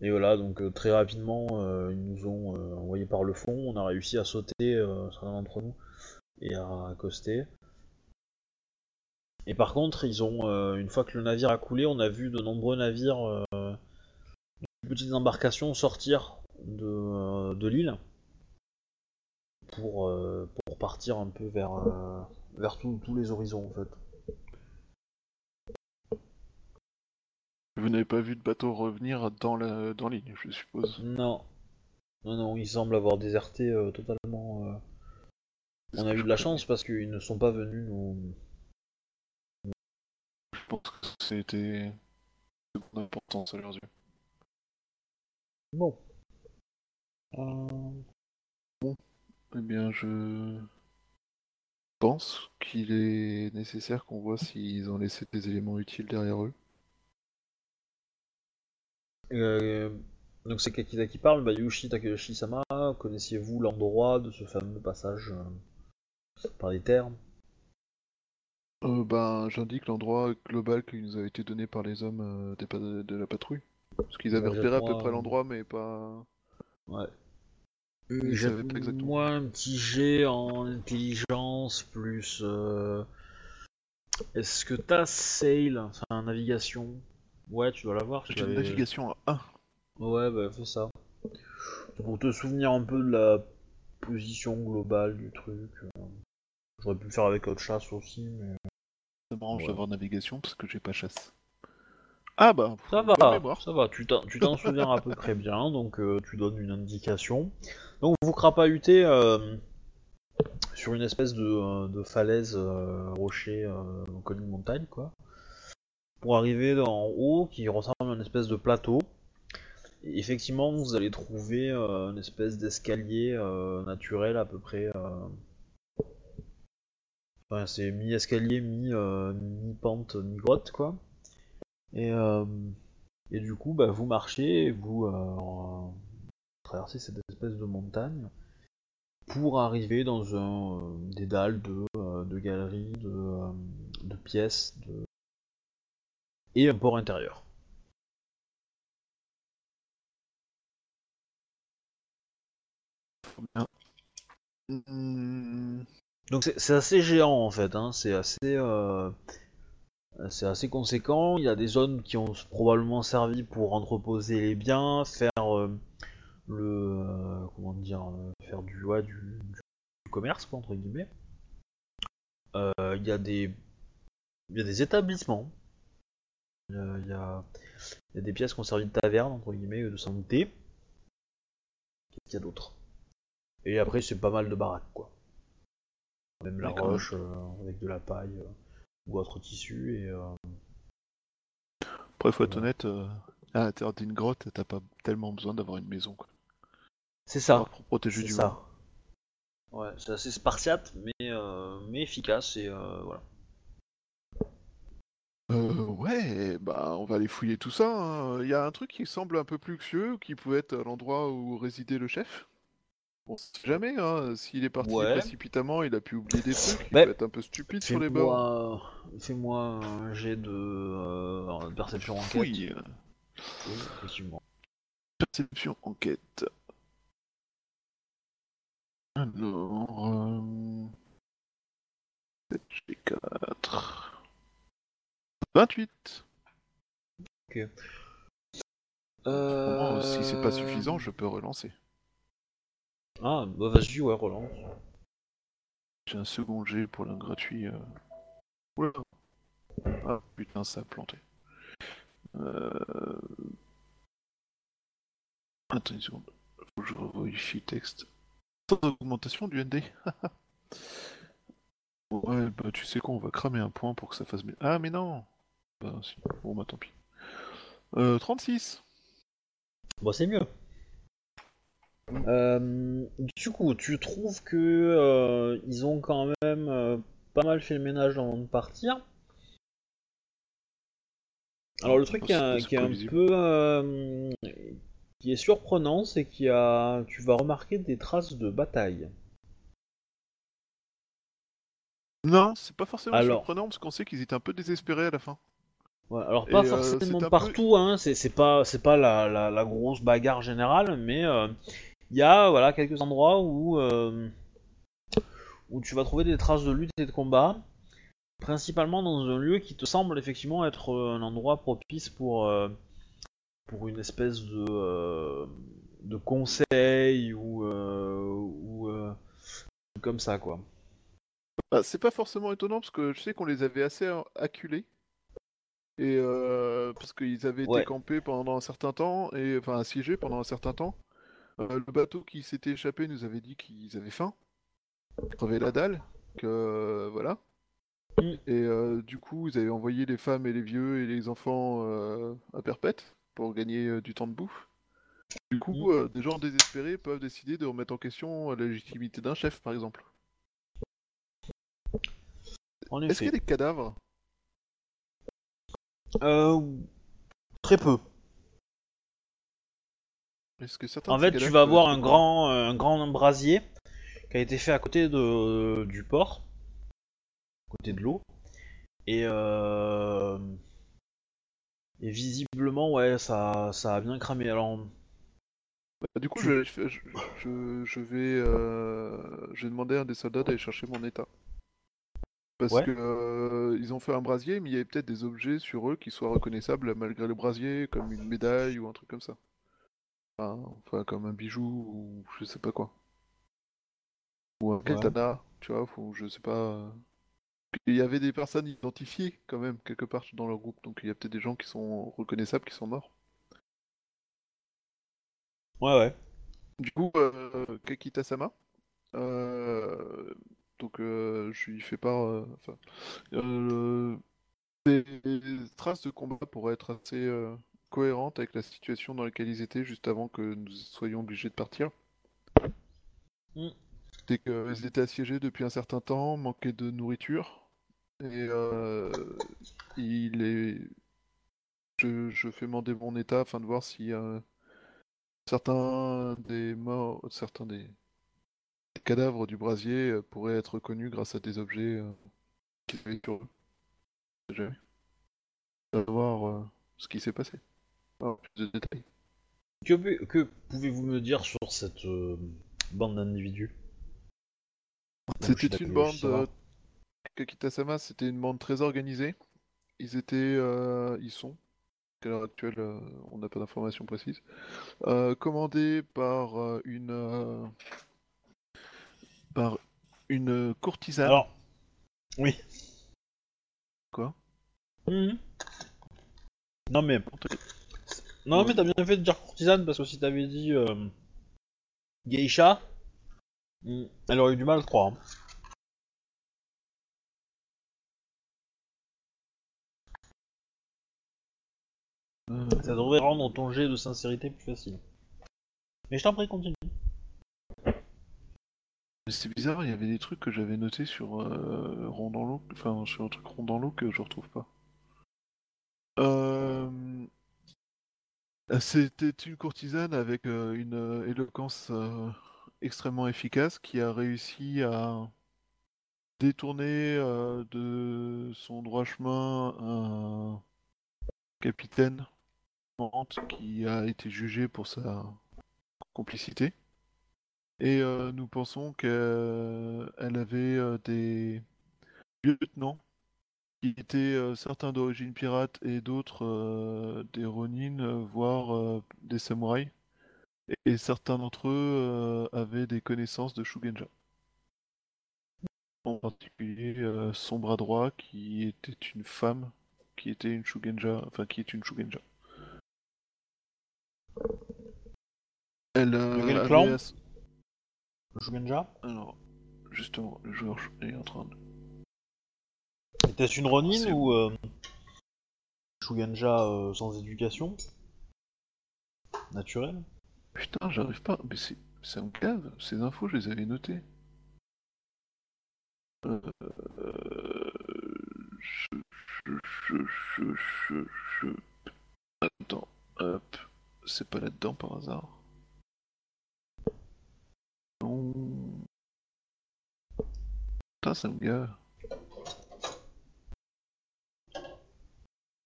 [SPEAKER 1] et voilà, donc euh, très rapidement, euh, ils nous ont euh, envoyé par le fond. On a réussi à sauter, certains d'entre nous, et à accoster. Et par contre, ils ont, une fois que le navire a coulé, on a vu de nombreux navires, de petites embarcations sortir de, l'île pour, partir un peu vers, vers tous les horizons en fait.
[SPEAKER 2] Vous n'avez pas vu de bateau revenir dans la dans ligne, je suppose.
[SPEAKER 1] Non. Non, non, ils semblent avoir déserté euh, totalement. euh. On a eu de la chance parce qu'ils ne sont pas venus nous.
[SPEAKER 2] Je pense que c'était de grande importance à leurs yeux.
[SPEAKER 1] Bon. Euh,
[SPEAKER 2] Eh bien, je pense qu'il est nécessaire qu'on voit s'ils ont laissé des éléments utiles derrière eux.
[SPEAKER 1] Euh, donc c'est Kakita qui parle. Bah, Yushi Takayoshi-sama, connaissiez-vous l'endroit de ce fameux passage euh, par les terres?
[SPEAKER 2] Euh, ben, j'indique l'endroit global qui nous a été donné par les hommes euh, des de la patrouille. Parce qu'ils avaient
[SPEAKER 1] Ouais,
[SPEAKER 2] repéré à peu près l'endroit, mais pas.
[SPEAKER 1] Ouais. Moi un petit jet en intelligence plus. euh, Est-ce que t'as sail, enfin navigation? Ouais, tu dois l'avoir. tu
[SPEAKER 2] J'ai une navigation à 1.
[SPEAKER 1] Ouais, bah fais ça. Pour te souvenir un peu de la position globale du truc. euh, J'aurais pu le faire avec autre chasse aussi, mais.
[SPEAKER 2] Ça m'arrange
[SPEAKER 1] Ouais.
[SPEAKER 2] d'avoir navigation parce que j'ai pas chasse. Ah bah,
[SPEAKER 1] Ça va, ça va, tu t'en souviens à peu près bien, donc euh, tu donnes une indication. Donc vous crapahutez euh, sur une espèce de, de falaise euh, rocher colline montagne, quoi. Pour arriver en haut, qui ressemble à une espèce de plateau. Effectivement, vous allez trouver euh, une espèce d'escalier euh, naturel à peu près. euh, Enfin, c'est mi-escalier, mi, mi-pente, mi-grotte, quoi. Et, et du coup, bah, vous marchez, et vous traversez cette espèce de montagne pour arriver dans un dédale de, de galeries, de, de pièces, de... et un port intérieur.
[SPEAKER 2] Hmm,
[SPEAKER 1] Donc c'est assez géant en fait, hein. c'est assez, euh, c'est assez conséquent. Il y a des zones qui ont probablement servi pour entreposer les biens, faire euh, le, euh, comment dire, faire du, ouais, du, du commerce quoi, entre guillemets. Il y a des, il y a des établissements. Il y a, il y a- il y a des pièces qui ont servi de taverne entre guillemets, de santé. Qu'est-ce qu'il y a d'autre? Et après c'est pas mal de baraques quoi. Même la roche euh, avec de la paille euh, ou autre tissu et euh,
[SPEAKER 2] Après, faut être
[SPEAKER 1] Ouais.
[SPEAKER 2] honnête, à l'intérieur d'une grotte, t'as pas tellement besoin d'avoir une maison, quoi.
[SPEAKER 1] c'est ça.
[SPEAKER 2] Pour protéger du
[SPEAKER 1] ça. Ouais, c'est assez spartiate mais mais efficace et voilà.
[SPEAKER 2] Euh, ouais, bah, on va aller fouiller tout ça. hein. Il y a un truc qui semble un peu plus luxueux, qui pouvait être l'endroit où résidait le chef? On sait jamais, hein. S'il est parti
[SPEAKER 1] Ouais.
[SPEAKER 2] précipitamment, il a pu oublier des trucs. Il
[SPEAKER 1] Bah,
[SPEAKER 2] peut être un peu stupide sur les bords.
[SPEAKER 1] Fais-moi fais-moi un jet de, euh, perception enquête.
[SPEAKER 2] Fouille.
[SPEAKER 1] Oui, effectivement.
[SPEAKER 2] Perception enquête. Alors. Euh... 7 G4. 28.
[SPEAKER 1] Euh...
[SPEAKER 2] Bon, si c'est pas suffisant, je peux relancer.
[SPEAKER 1] Ah, bah vas-y, ouais, relance.
[SPEAKER 2] J'ai un second G pour l'un gratuit. euh. Oula. Ah putain, ça a planté. Euh... Attends une seconde. Faut que je revérifie le texte. Sans augmentation du ND. ouais, bah tu sais quoi, on va cramer un point pour que ça fasse bien. Ah mais non Bah si, bon bah tant pis. Euh, 36
[SPEAKER 1] Bon, c'est mieux. Euh, du coup, tu trouves que euh, ils ont quand même euh, pas mal fait le ménage avant de partir. Alors le truc qui est,
[SPEAKER 2] c'est
[SPEAKER 1] qui est un peu euh, qui est surprenant, c'est qu'il y a, tu vas remarquer des traces de bataille.
[SPEAKER 2] Non, c'est pas forcément
[SPEAKER 1] Alors.
[SPEAKER 2] surprenant parce qu'on sait qu'ils étaient un peu désespérés à la fin.
[SPEAKER 1] Ouais, alors pas
[SPEAKER 2] Et, euh,
[SPEAKER 1] forcément
[SPEAKER 2] peu-
[SPEAKER 1] partout, hein, c'est pas c'est pas la, la- la grosse bagarre générale, mais euh, il y a voilà quelques endroits où euh, où tu vas trouver des traces de lutte et de combat, principalement dans un lieu qui te semble effectivement être euh, un endroit propice pour euh, pour une espèce de euh, de conseil ou euh, ou euh, comme ça quoi.
[SPEAKER 2] Bah, c'est pas forcément étonnant parce que je sais qu'on les avait assez euh, acculés. Et euh, parce qu'ils avaient
[SPEAKER 1] Ouais.
[SPEAKER 2] été campés pendant un certain temps, et enfin assiégés pendant un certain temps. Euh, le bateau qui s'était échappé nous avait dit qu'ils avaient faim, qu'ils crevaient la dalle, que euh, voilà.
[SPEAKER 1] Mm.
[SPEAKER 2] Et euh, du coup, ils avaient envoyé les femmes et les vieux et les enfants euh, à perpète pour gagner euh, du temps de bouffe. Du coup,
[SPEAKER 1] Mm.
[SPEAKER 2] euh, des gens désespérés peuvent décider de remettre en question la légitimité d'un chef, par exemple. Est-ce qu'il y a des cadavres?
[SPEAKER 1] Euh, très peu.
[SPEAKER 2] Est-ce que certains
[SPEAKER 1] En fait, tu vas voir un grand, euh, un grand brasier qui a été fait à côté de, du port, à côté de l'eau. Et, euh, et visiblement, ouais, ça, ça a bien cramé. Alors,
[SPEAKER 2] Bah, du coup, je, je, je- je- je vais, euh, je vais demander à un des soldats d'aller chercher mon état. Parce
[SPEAKER 1] Ouais.
[SPEAKER 2] que euh, ils ont fait un brasier, mais il y avait peut-être des objets sur eux qui soient reconnaissables malgré le brasier, comme une médaille ou un truc comme ça. Enfin, enfin, comme un bijou ou je sais pas quoi. Ou un katana, tu vois, faut, je sais pas. Il y avait des personnes identifiées quand même quelque part dans leur groupe, donc il y a peut-être des gens qui sont reconnaissables qui sont morts.
[SPEAKER 1] ouais, ouais.
[SPEAKER 2] Du coup, euh, Kakita-sama, euh, donc euh, je lui fais part. euh, euh, des traces de combat pourraient être assez cohérentes avec la situation dans laquelle ils étaient juste avant que nous soyons obligés de partir.
[SPEAKER 1] Mm.
[SPEAKER 2] Qu'ils étaient assiégés depuis un certain temps, manquaient de nourriture, et euh, il est. Je, je fais demander mon état afin de voir si euh, certains des morts, certains des cadavres du brasier euh, pourraient être reconnus grâce à des objets euh, qu'ils avaient sur eux. Jamais. Savoir euh, ce qui s'est passé. Alors, plus de détails.
[SPEAKER 1] Que, pouvez-vous me dire sur cette euh, bande d'individus?
[SPEAKER 2] C'était une bande. Euh, Kakita-sama, c'était une bande très organisée. Ils étaient. euh, ils sont. À l'heure actuelle, on n'a pas d'informations précises. Commandés par une. Par une courtisane.
[SPEAKER 1] Alors, oui.
[SPEAKER 2] Quoi?
[SPEAKER 1] Mhm. Non mais, non mais t'as bien fait de dire courtisane parce que si t'avais dit euh, geisha, hmm, elle aurait eu du mal à le croire. hein.
[SPEAKER 2] Euh,
[SPEAKER 1] Ça devrait rendre ton jet de sincérité plus facile. Mais je t'en prie, continue.
[SPEAKER 2] C'est bizarre, il y avait des trucs que j'avais notés sur euh, un truc rond dans l'eau que je retrouve pas. Euh... C'était une courtisane avec euh, une éloquence extrêmement efficace qui a réussi à détourner de son droit chemin un capitaine qui a été jugé pour sa complicité. Et euh, nous pensons qu'elle avait euh, des lieutenants qui étaient euh, certains d'origine pirate et d'autres euh, des Ronin, euh, voire euh, des samouraïs. Et, certains d'entre eux euh, avaient des connaissances de Shugenja. En particulier euh, son bras droit qui était une femme, qui était une Shugenja, enfin qui est une Shugenja. Elle euh, avait
[SPEAKER 1] Shugenja
[SPEAKER 2] Alors, justement, le joueur est en train de...
[SPEAKER 1] Était-ce une Ronin ou euh, Shugenja euh, sans éducation Naturelle
[SPEAKER 2] Putain, j'arrive pas. Mais c'est... Ça me cave. Ces infos, je les avais notées. Euh... Je... Je... Je... Je... Je... je- Attends. Hop. C'est pas là-dedans par hasard. Non. Putain, ça me gave.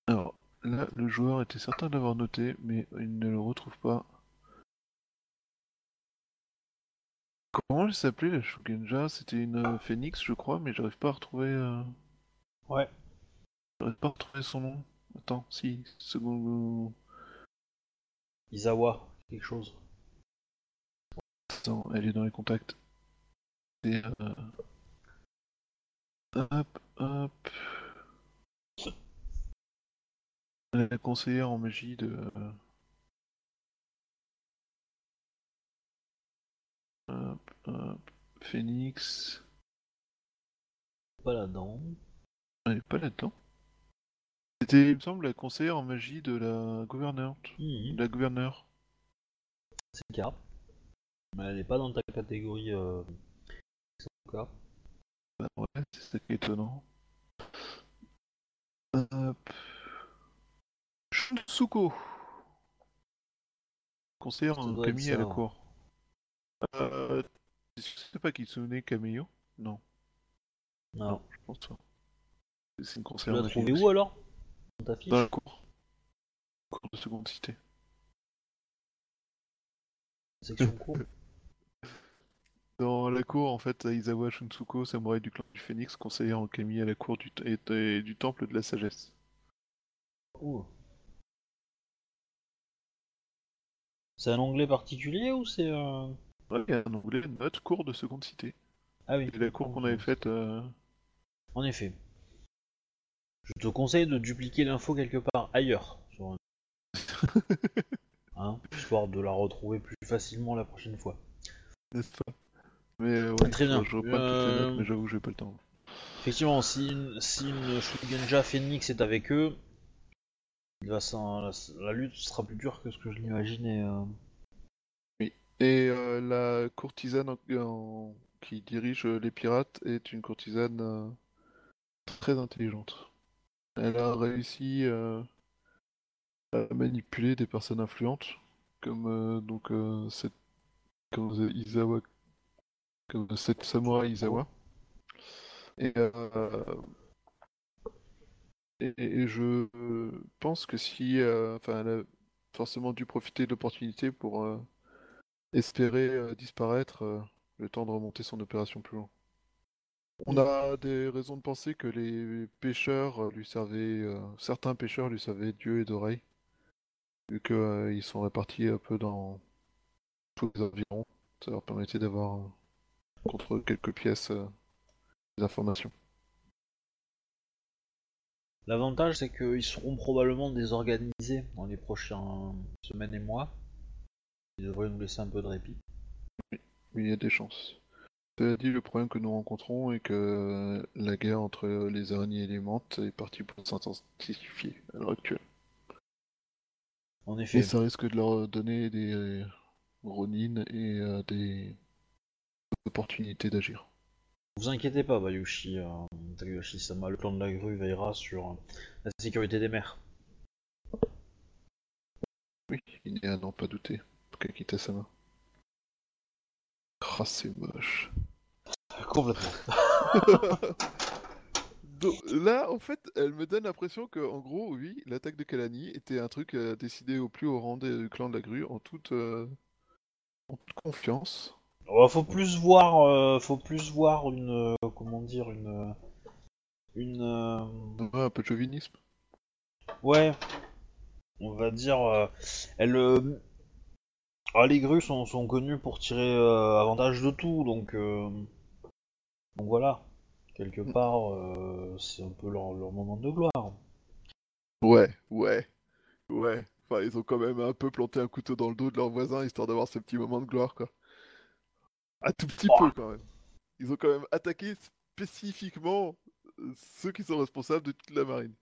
[SPEAKER 2] Alors, là, le joueur était certain d'avoir noté, mais il ne le retrouve pas. Comment elle s'appelait la Shugenja? C'était une euh, phénix, je crois, mais j'arrive pas à retrouver. euh,
[SPEAKER 1] Ouais.
[SPEAKER 2] J'arrive pas à retrouver son nom. Attends, si, second.
[SPEAKER 1] Izawa, quelque chose.
[SPEAKER 2] Elle est dans les contacts. C'est. euh, Hop, hop. La conseillère en magie de. Hop, hop. Phoenix.
[SPEAKER 1] Pas là-dedans.
[SPEAKER 2] Elle est pas là-dedans. C'était, il me semble, la conseillère en magie de la gouvernante.
[SPEAKER 1] Mhm,
[SPEAKER 2] La gouverneure.
[SPEAKER 1] C'est le cas. Mais elle est pas dans ta catégorie. Euh...
[SPEAKER 2] Bah ouais, c'est ça qui est étonnant. Hop. Shunsuko. Conseillère en Camille à la cour. Euh, c'est pas Kitsune Camillo Non,
[SPEAKER 1] Non.
[SPEAKER 2] je pense pas. C'est une
[SPEAKER 1] Tu
[SPEAKER 2] conseillère
[SPEAKER 1] l'as
[SPEAKER 2] en magie
[SPEAKER 1] trouvé où alors? Dans ta fiche?
[SPEAKER 2] Dans la cour. Cour de seconde cité.
[SPEAKER 1] Section cours
[SPEAKER 2] Dans la cour, en fait, Aizawa Shunsuko, samouraï du clan du Phénix, conseillère en Camille à la cour du, et- et du temple de la sagesse.
[SPEAKER 1] Ouh. C'est un onglet particulier ou c'est un...
[SPEAKER 2] Ouais, il y a un onglet note cours de seconde cité.
[SPEAKER 1] Ah oui.
[SPEAKER 2] C'est la cour qu'on avait faite. euh,
[SPEAKER 1] En effet. Je te conseille de dupliquer l'info quelque part ailleurs. Sur un... hein, histoire de la retrouver plus facilement la prochaine fois.
[SPEAKER 2] N'est-ce pas? Mais ouais,
[SPEAKER 1] Très bien.
[SPEAKER 2] Je reprends toutes les notes, mais j'avoue que j'ai pas le temps.
[SPEAKER 1] Effectivement, si une, si une Shugenja Phoenix est avec eux, il va s'en- la, la lutte sera plus dure que ce que je l'imaginais. euh.
[SPEAKER 2] Et euh, la courtisane en- en- qui dirige euh, les pirates est une courtisane très intelligente. Elle a réussi à manipuler des personnes influentes, comme donc cette comme Izawa, comme cette samouraï Izawa. Et, euh, et, et je pense que si, euh, enfin, elle a forcément dû profiter de l'opportunité pour euh, espérer disparaître le temps de remonter son opération plus loin. On a des raisons de penser que les pêcheurs lui servaient, certains pêcheurs lui servaient d'yeux et d'oreilles, vu qu'ils sont répartis un peu dans tous les environs. Ça leur permettait d'avoir contre quelques pièces euh, des informations.
[SPEAKER 1] L'avantage, c'est qu'ils seront probablement désorganisés dans les prochaines semaines et mois. Ils devraient nous laisser un peu de répit.
[SPEAKER 2] Oui, il y a des chances. Cela dit, le problème que nous rencontrons est que la guerre entre les araignées et les mantes est partie pour s'intensifier à l'heure actuelle.
[SPEAKER 1] En effet,
[SPEAKER 2] Et ça risque de leur donner des euh, ronines et euh, des opportunités d'agir.
[SPEAKER 1] vous inquiétez pas, Bayushi. Euh, Takayoshi-sama, le clan de la grue veillera sur euh, la sécurité des mers.
[SPEAKER 2] Oui, il n'est à n'en pas douter. Kakita Sama. Ah, c'est moche.
[SPEAKER 1] Complètement.
[SPEAKER 2] Donc, là, en fait, elle me donne l'impression que, en gros, oui, l'attaque de Kalani était un truc euh, décidé au plus haut rang du clan de la grue, en toute, euh, en toute confiance.
[SPEAKER 1] Faut plus voir, euh, faut plus voir une, euh, comment dire, une, euh, une, euh,
[SPEAKER 2] Ouais, un peu de chauvinisme.
[SPEAKER 1] ouais, on va dire, euh, elle, euh, ah, les grues sont, sont connues pour tirer euh, avantage de tout, donc, euh, donc voilà, quelque part, euh, c'est un peu leur, leur moment de gloire.
[SPEAKER 2] Ouais, ouais, ouais. Enfin, ils ont quand même un peu planté un couteau dans le dos de leur voisin, histoire d'avoir ce petit moment de gloire, quoi. Un tout petit peu, quand même. Ils ont quand même attaqué spécifiquement euh, ceux qui sont responsables de toute la marine.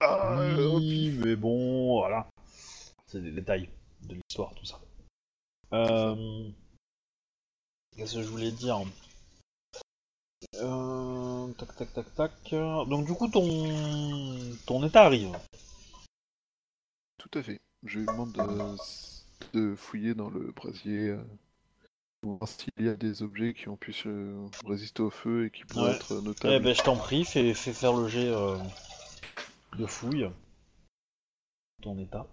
[SPEAKER 2] Ah,
[SPEAKER 1] oui, mais bon, voilà, c'est des détails de l'histoire, tout ça. Euh... Qu'est-ce que je voulais dire? Euh... Tac, tac, tac, tac. Donc du coup, ton ton état arrive.
[SPEAKER 2] Tout à fait. Je lui demande de, de fouiller dans le brasier euh, voir s'il y a des objets qui ont pu se résister au feu et qui pourraient
[SPEAKER 1] Ouais.
[SPEAKER 2] être
[SPEAKER 1] Eh
[SPEAKER 2] notables.
[SPEAKER 1] ben, je t'en prie, fais, fais faire le jet euh, de fouille. Ton état.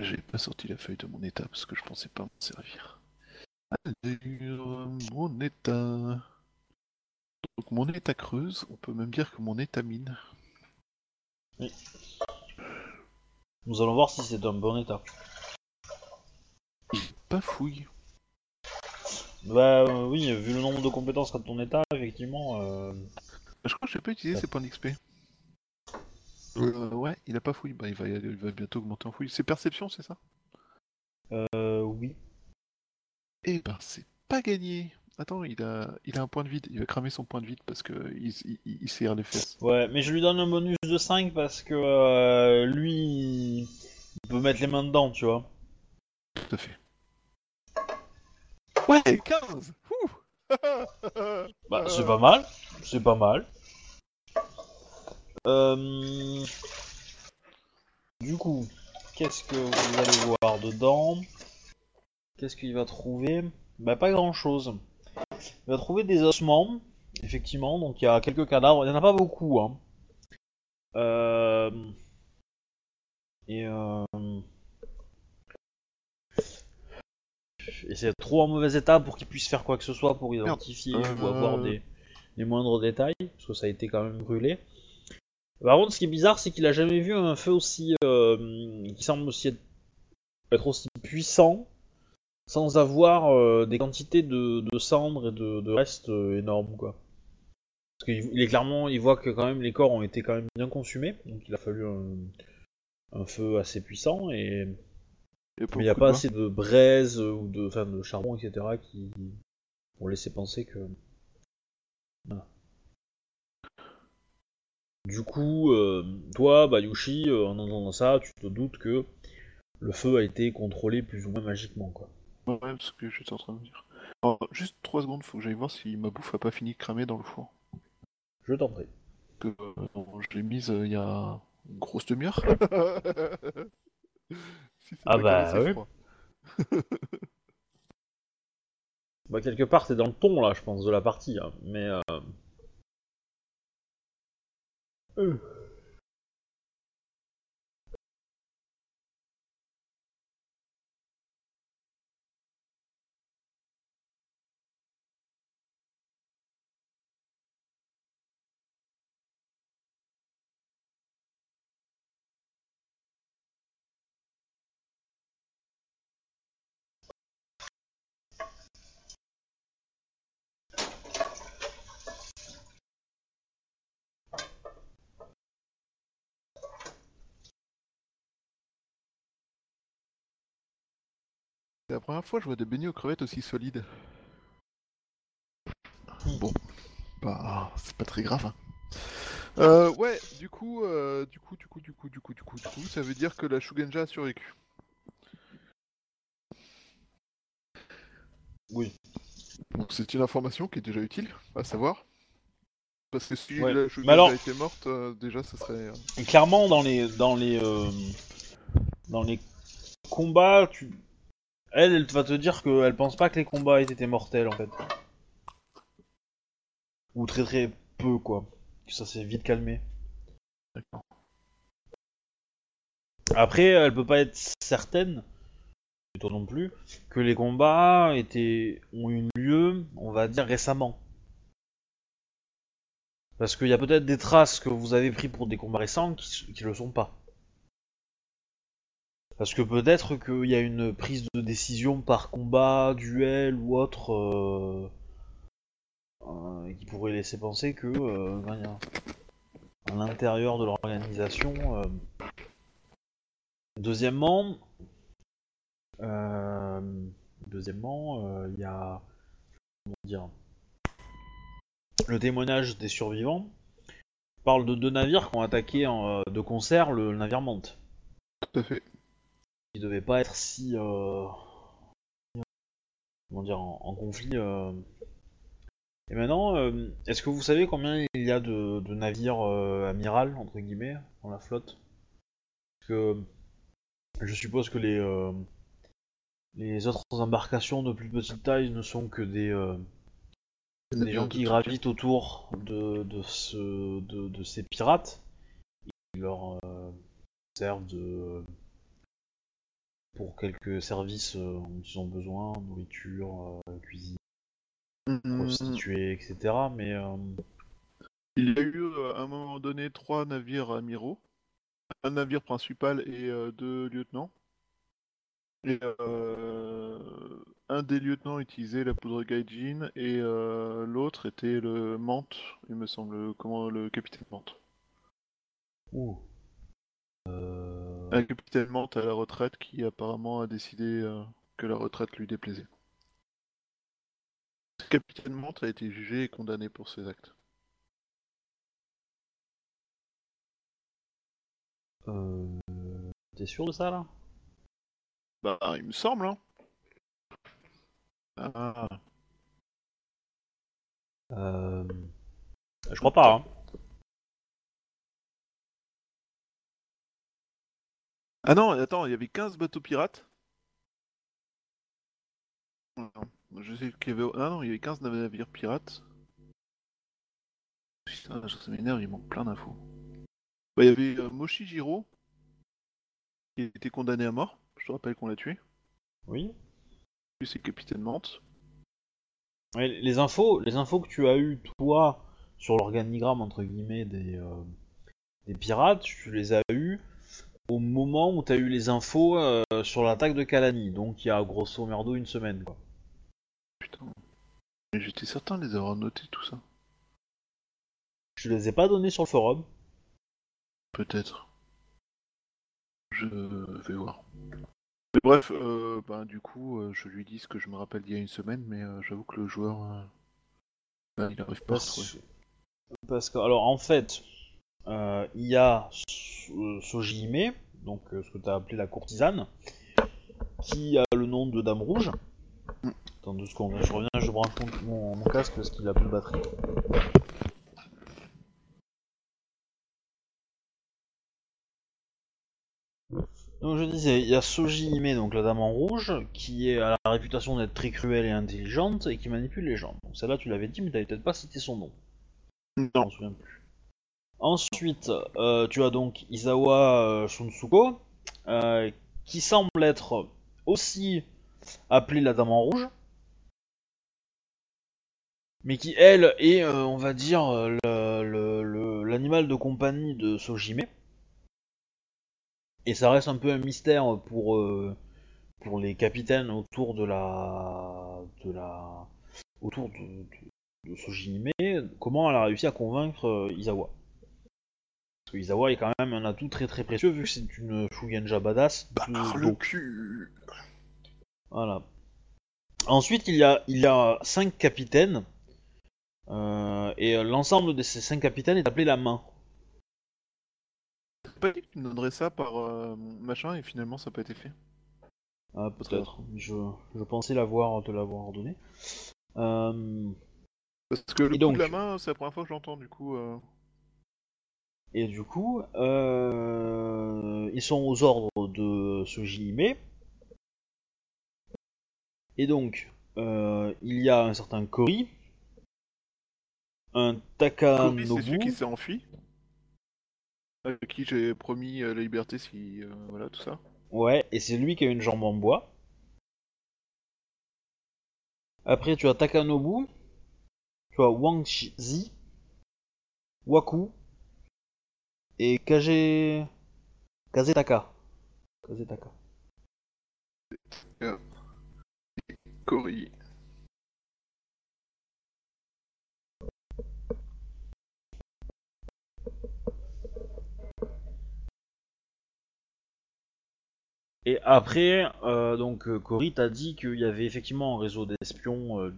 [SPEAKER 2] J'ai pas sorti la feuille de mon état parce que je pensais pas m'en servir. Allure, mon état. Donc mon état creuse, on peut même dire que mon état mine.
[SPEAKER 1] Nous allons voir si c'est un bon état.
[SPEAKER 2] Pas fouille.
[SPEAKER 1] Bah euh, oui, vu le nombre de compétences qu'a ton état, effectivement. euh,
[SPEAKER 2] Je crois que j'ai pas utilisé ces points d'XP. Euh, ouais, il a pas fouille. Bah, il va, il va bientôt augmenter en fouille. C'est perception, c'est ça?
[SPEAKER 1] Euh, oui.
[SPEAKER 2] Eh ben, c'est pas gagné. Attends, il a, il a un point de vide. Il va cramer son point de vide parce que il, il, il serre les fesses.
[SPEAKER 1] Ouais, mais je lui donne un bonus de 5 parce que euh, lui, il peut mettre les mains dedans, tu vois.
[SPEAKER 2] Tout à fait. Ouais, 15 Ouh
[SPEAKER 1] Bah, c'est pas mal. C'est pas mal. Euh... Du coup, qu'est-ce que vous allez voir dedans? Qu'est-ce qu'il va trouver? Bah, pas grand-chose. Il va trouver des ossements, effectivement. Donc, il y a quelques cadavres. Il y en a pas beaucoup, hein. Euh... Et euh... Et c'est trop en mauvais état pour qu'il puisse faire quoi que ce soit pour identifier
[SPEAKER 2] Euh,
[SPEAKER 1] ou avoir des, des moindres détails, parce que ça a été quand même brûlé. Par contre, ce qui est bizarre, c'est qu'il a jamais vu un feu aussi, euh, qui semble aussi être, être aussi puissant, sans avoir euh, des quantités de, de cendres et de, de restes euh, énormes, quoi. Parce qu'il il est clairement, il voit que quand même les corps ont été quand même bien consumés, donc il a fallu un, un feu assez puissant Et mais il n'y a pas assez de braise euh, ou de, enfin, de charbon, etc. qui pour laisser penser que. Voilà. Du coup, euh, toi, Bayushi, euh, en entendant ça, tu te doutes que le feu a été contrôlé plus ou moins magiquement, quoi.
[SPEAKER 2] Ouais, parce que j'étais en train de dire. Alors, juste 3 secondes, faut que j'aille voir si ma bouffe a pas fini de cramer dans le four.
[SPEAKER 1] Je t'en prie.
[SPEAKER 2] Que, euh, je l'ai mise euh, il y a une grosse demi-heure. Si c'est
[SPEAKER 1] Ah bah,
[SPEAKER 2] c'est.
[SPEAKER 1] Bah, quelque part, t'es dans le ton, là, je pense, de la partie, hein, mais. Euh... euh.
[SPEAKER 2] C'est la première fois que je vois des beignets aux crevettes aussi solides. Bon, bah, c'est pas très grave. hein. Euh, ouais, du coup, euh, du coup, du coup, du coup, du coup, du coup, du coup, ça veut dire que la Shugenja a survécu.
[SPEAKER 1] Oui.
[SPEAKER 2] Donc c'est une information qui est déjà utile, à savoir. Parce que si
[SPEAKER 1] Ouais.
[SPEAKER 2] la Shugenja
[SPEAKER 1] alors-
[SPEAKER 2] était morte, euh, déjà, ça serait... euh,
[SPEAKER 1] Et clairement, dans les, dans les, dans les combats, tu... elle, elle va te dire qu'elle pense pas que les combats aient été mortels en fait. Ou très très peu quoi. Que ça s'est vite calmé.
[SPEAKER 2] D'accord.
[SPEAKER 1] Après, elle peut pas être certaine, et toi non plus, que les combats étaient ont eu lieu, on va dire récemment. Parce qu'il y a peut-être des traces que vous avez pris pour des combats récents qui, qui le sont pas. Parce que peut-être qu'il y a une prise de décision par combat, duel ou autre euh, euh, qui pourrait laisser penser que euh, à l'intérieur de l'organisation. Deuxièmement, deuxièmement, il y a comment dire le témoignage des survivants parle de deux navires qui ont attaqué en, de concert le navire Mante
[SPEAKER 2] Tout à fait.
[SPEAKER 1] Qui devait pas être si euh, comment dire en, en conflit. euh. Et maintenant, euh, est-ce que vous savez combien il y a de, de navires euh, amiral entre guillemets dans la flotte? Parce que je suppose que les euh, les autres embarcations de plus petite taille ne sont que des des gens qui gravitent autour de, de, ce, de, de ces pirates qui leur servent de pour quelques services euh, dont ils ont besoin, nourriture, euh, cuisine,
[SPEAKER 2] Mm,
[SPEAKER 1] prostituées, etc. Mais euh,
[SPEAKER 2] Il y a eu à un moment donné trois navires amiraux, un navire principal et euh, deux lieutenants. Et euh, un des lieutenants utilisait la poudre gaijin et euh, l'autre était le Mante, il me semble, comment le capitaine Mante.
[SPEAKER 1] ouh. Euh,
[SPEAKER 2] Un capitaine Mante à la retraite qui apparemment a décidé euh, que la retraite lui déplaisait. Ce capitaine Mante a été jugé et condamné pour ses actes.
[SPEAKER 1] euh, T'es sûr de ça là?
[SPEAKER 2] Bah, il me semble, hein. Ah,
[SPEAKER 1] euh... Je crois pas. Hein.
[SPEAKER 2] Ah non, attends, il y avait 15 bateaux pirates. Non, je sais qu'il y avait... Ah non, il y avait 15 navires pirates. Putain, ça m'énerve, il manque plein d'infos. Bah, il y avait euh, Moshijiro, qui a été condamné à mort. Je te rappelle qu'on l'a tué.
[SPEAKER 1] Oui.
[SPEAKER 2] Lui, c'est capitaine Mante.
[SPEAKER 1] Ouais, les infos, les infos que tu as eues toi sur l'organigramme entre guillemets des, euh, des pirates, tu les as eues au moment où tu as eu les infos euh, sur l'attaque de Kalani, donc il y a grosso merdo une semaine quoi.
[SPEAKER 2] Putain. Mais J'étais certain de les avoir notés, tout ça.
[SPEAKER 1] Je les ai pas donnés sur le forum.
[SPEAKER 2] Peut-être. Je vais voir. Mais bref, euh, ben, du coup, euh, je lui dis ce que je me rappelle d'il y a une semaine, mais euh, j'avoue que le joueur, ben, il arrive pas à retrouver.
[SPEAKER 1] Parce, parce que alors en fait, il y a So- Sojihime, donc euh, ce que tu as appelé la courtisane, qui a le nom de Dame Rouge. Attends deux secondes, je reviens, je branche mon, casque parce qu'il a plus de batterie. Donc je disais, il y a Sojihime, donc la dame en rouge, qui est, a la réputation d'être très cruelle et intelligente et qui manipule les gens. Donc celle-là tu l'avais dit, mais t'avais peut-être pas cité son nom. Je
[SPEAKER 2] Non.
[SPEAKER 1] m'en souviens plus. Ensuite, euh, tu as donc Izawa euh, Shunsuko, euh, qui semble être aussi appelée la Dame en Rouge, mais qui, elle, est, on va dire, l'animal de compagnie de Sojime. Et ça reste un peu un mystère pour, pour les capitaines autour de la. de la. autour de, de, de Sojime, comment elle a réussi à convaincre Izawa. Parce que Izawa est quand même un atout très très précieux vu que c'est une Shugenja badass.
[SPEAKER 2] Bah,
[SPEAKER 1] de-
[SPEAKER 2] le
[SPEAKER 1] donc,
[SPEAKER 2] cul
[SPEAKER 1] voilà. Ensuite, il y a, il y a cinq capitaines. euh, et l'ensemble de ces cinq capitaines est appelé la main.
[SPEAKER 2] Pas dit que tu me donnerais ça par euh, machin et finalement ça n'a pas été fait
[SPEAKER 1] Ah, peut-être. Je, je pensais l'avoir, te l'avoir donné. Euh,
[SPEAKER 2] Parce que le
[SPEAKER 1] Et
[SPEAKER 2] coup
[SPEAKER 1] donc
[SPEAKER 2] de la main, c'est la première fois que j'entends du coup. euh,
[SPEAKER 1] et du coup, euh, ils sont aux ordres de Sojihime. Et donc, euh, il y a un certain Kori, un Takanobu.
[SPEAKER 2] c'est celui qui s'est enfui. À qui j'ai promis euh, la liberté si. euh, voilà, tout ça.
[SPEAKER 1] Ouais, et c'est lui qui a une jambe en bois. Après, tu as Takanobu, tu as Wang Zi, Waku et Kage... Kazetaka. Kazetaka.
[SPEAKER 2] Cory.
[SPEAKER 1] Et après, euh, donc euh, Cory t'a dit qu'il y avait effectivement un réseau d'espions euh,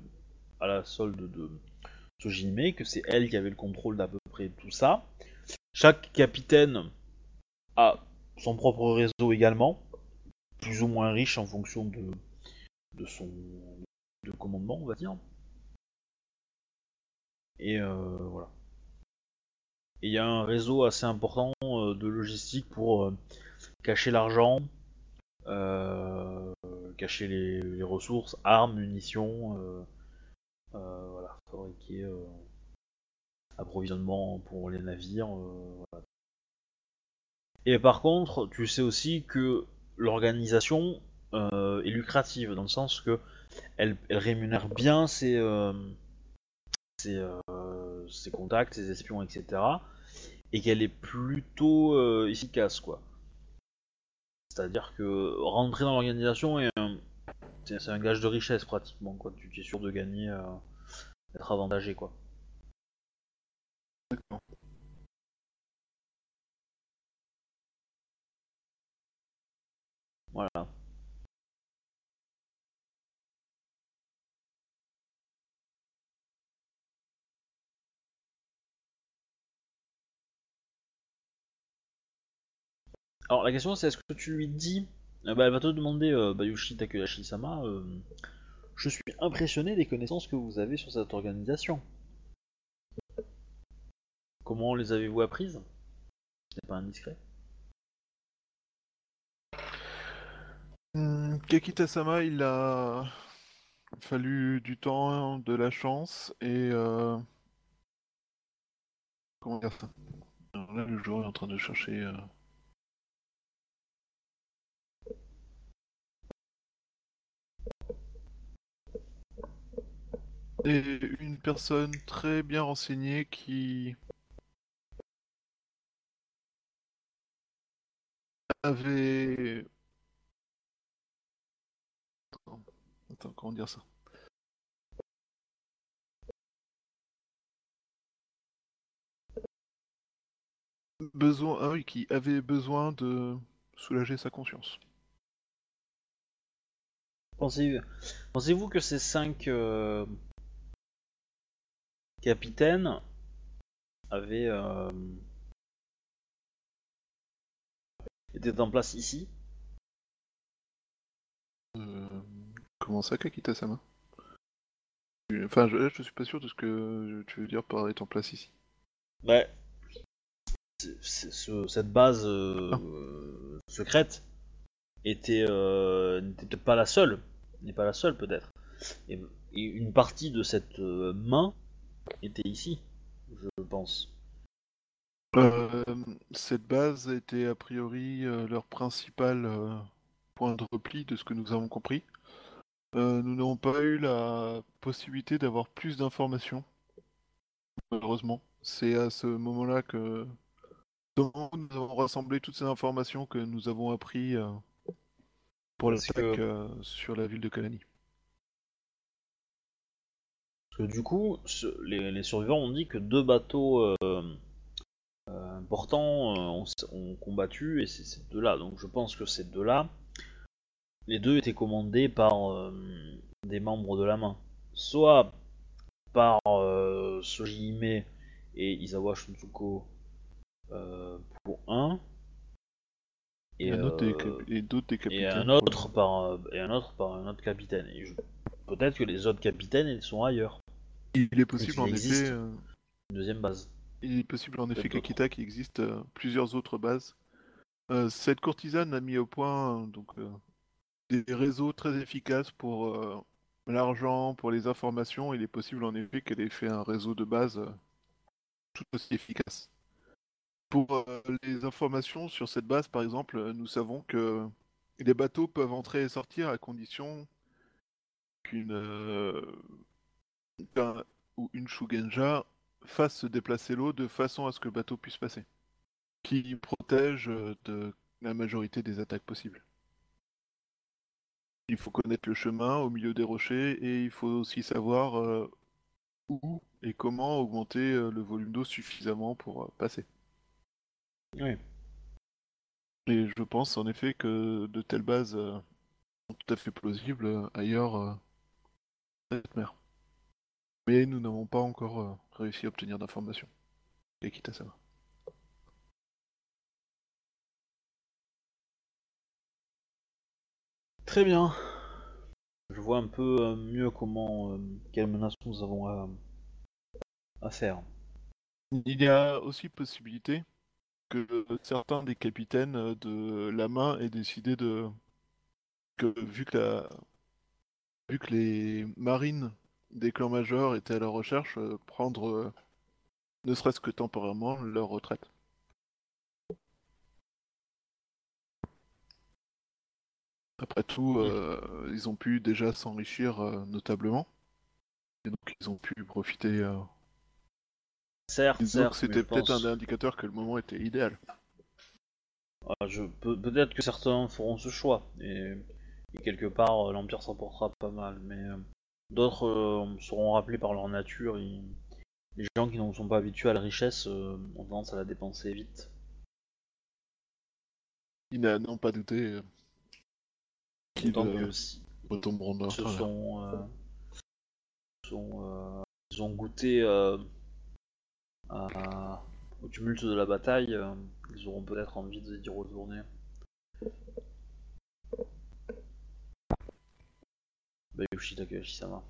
[SPEAKER 1] à la solde de Sojime, que c'est elle qui avait le contrôle d'à peu près tout ça. Chaque capitaine a son propre réseau également, plus ou moins riche en fonction de, son de commandement, on va dire. Et euh, voilà. Et il y a un réseau assez important euh, de logistique pour euh, cacher l'argent, cacher les, les ressources, armes, munitions, voilà, fabriquer approvisionnement pour les navires. euh. Et par contre, tu sais aussi que l'organisation euh, est lucrative dans le sens que elle, rémunère bien ses, euh, ses, contacts, ses espions, etc. Et qu'elle est plutôt efficace, quoi. C'est-à-dire que rentrer dans l'organisation est un, c'est un gage de richesse pratiquement, quoi. Tu es sûr de gagner, d'être avantagé, quoi. Voilà. Alors la question c'est est-ce que tu lui dis, euh, bah, elle va te demander, euh, Bayushi Takeudashi-sama, euh, je suis impressionné des connaissances que vous avez sur cette organisation. Comment les avez-vous apprises? C'est pas indiscret.
[SPEAKER 2] Hmm, Kakita-sama, il a fallu du temps, de la chance et euh, comment dire ça? Là, le joueur est en train de chercher. euh, une personne très bien renseignée qui avait. Attends, comment dire ça? Besoin, ah oui, qui avait besoin de soulager sa conscience.
[SPEAKER 1] Pensez- Pensez-vous que ces cinq euh, capitaines avaient euh, étaient en place ici
[SPEAKER 2] Euh, comment ça, Kakita-sama Enfin, je, je suis pas sûr de ce que tu veux dire par être en place ici.
[SPEAKER 1] Ouais. Ce- cette base euh,
[SPEAKER 2] Ah.
[SPEAKER 1] euh, secrète était euh, n'était peut-être pas la seule, n'est pas la seule peut-être. Et, et une partie de cette main était ici, je pense.
[SPEAKER 2] Euh, cette base était a priori euh, leur principal euh, point de repli de ce que nous avons compris. Nous n'avons pas eu la possibilité d'avoir plus d'informations, malheureusement. C'est à ce moment-là que nous avons rassemblé toutes ces informations que nous avons appris pour l'attaque
[SPEAKER 1] que-
[SPEAKER 2] sur la ville de Kalani.
[SPEAKER 1] Parce que du coup, les, les survivants ont dit que deux bateaux importants euh, ont, ont combattu et c'est ces deux-là. Donc je pense que ces deux-là, les deux étaient commandés par euh, des membres de la main. Soit par euh, Sojihime et Isawa Shunsuko euh, pour un,
[SPEAKER 2] Et,
[SPEAKER 1] et,
[SPEAKER 2] un autre
[SPEAKER 1] euh,
[SPEAKER 2] et
[SPEAKER 1] et un par euh, et un autre par un autre capitaine. Et je- peut-être que les autres capitaines ils sont ailleurs.
[SPEAKER 2] Il est possible
[SPEAKER 1] qu'il
[SPEAKER 2] en
[SPEAKER 1] existe.
[SPEAKER 2] effet. euh,
[SPEAKER 1] Une deuxième base.
[SPEAKER 2] Il est possible en effet qu'Akita qu'il existe euh, plusieurs autres bases. Euh, cette courtisane a mis au point donc euh, des réseaux très efficaces pour l'argent, pour les informations. Il est possible en effet qu'elle ait fait un réseau de base tout aussi efficace. Pour les informations sur cette base, par exemple, nous savons que les bateaux peuvent entrer et sortir à condition qu'une qu'un- ou une Shugenja fasse se déplacer l'eau de façon à ce que le bateau puisse passer, qui protège euh, de la majorité des attaques possibles. Il faut connaître le chemin au milieu des rochers et il faut aussi savoir euh, où et comment augmenter euh, le volume d'eau suffisamment pour euh, passer.
[SPEAKER 1] Oui.
[SPEAKER 2] Et je pense en effet que de telles bases sont tout à fait plausibles ailleurs dans cette mer. Mais nous n'avons pas encore réussi à obtenir d'informations. Et quitte à savoir.
[SPEAKER 1] Très bien. Je vois un peu euh, mieux comment, euh, quelles menaces nous avons à, à faire.
[SPEAKER 2] Il y a aussi possibilité que certains des capitaines euh, de la main aient décidé de que vu que la vu que les marines des clans majeurs étaient à la recherche, euh, prendre euh, ne serait-ce que temporairement leur retraite. Après tout, euh, ils ont pu déjà s'enrichir euh, notablement. Et donc ils ont pu profiter. euh,
[SPEAKER 1] Certes,
[SPEAKER 2] Disons
[SPEAKER 1] certes,
[SPEAKER 2] c'était peut-être
[SPEAKER 1] pense-
[SPEAKER 2] un indicateur que le moment était idéal.
[SPEAKER 1] Ah, je peut- peut-être que certains feront ce choix et, et quelque part l'empire s'en portera pas mal, mais d'autres euh, seront rappelés par leur nature. ils- Les gens qui ne sont pas habitués à la richesse euh, ont tendance à la dépenser vite.
[SPEAKER 2] Ils n'ont pas douté euh, qu'ils
[SPEAKER 1] D'autant que si
[SPEAKER 2] retomberont dans leur
[SPEAKER 1] se
[SPEAKER 2] travers.
[SPEAKER 1] sont, sont, ils ont goûté à- au tumulte de la bataille, ils auront peut-être envie d'y retourner. Bayushi Takahashi-sama.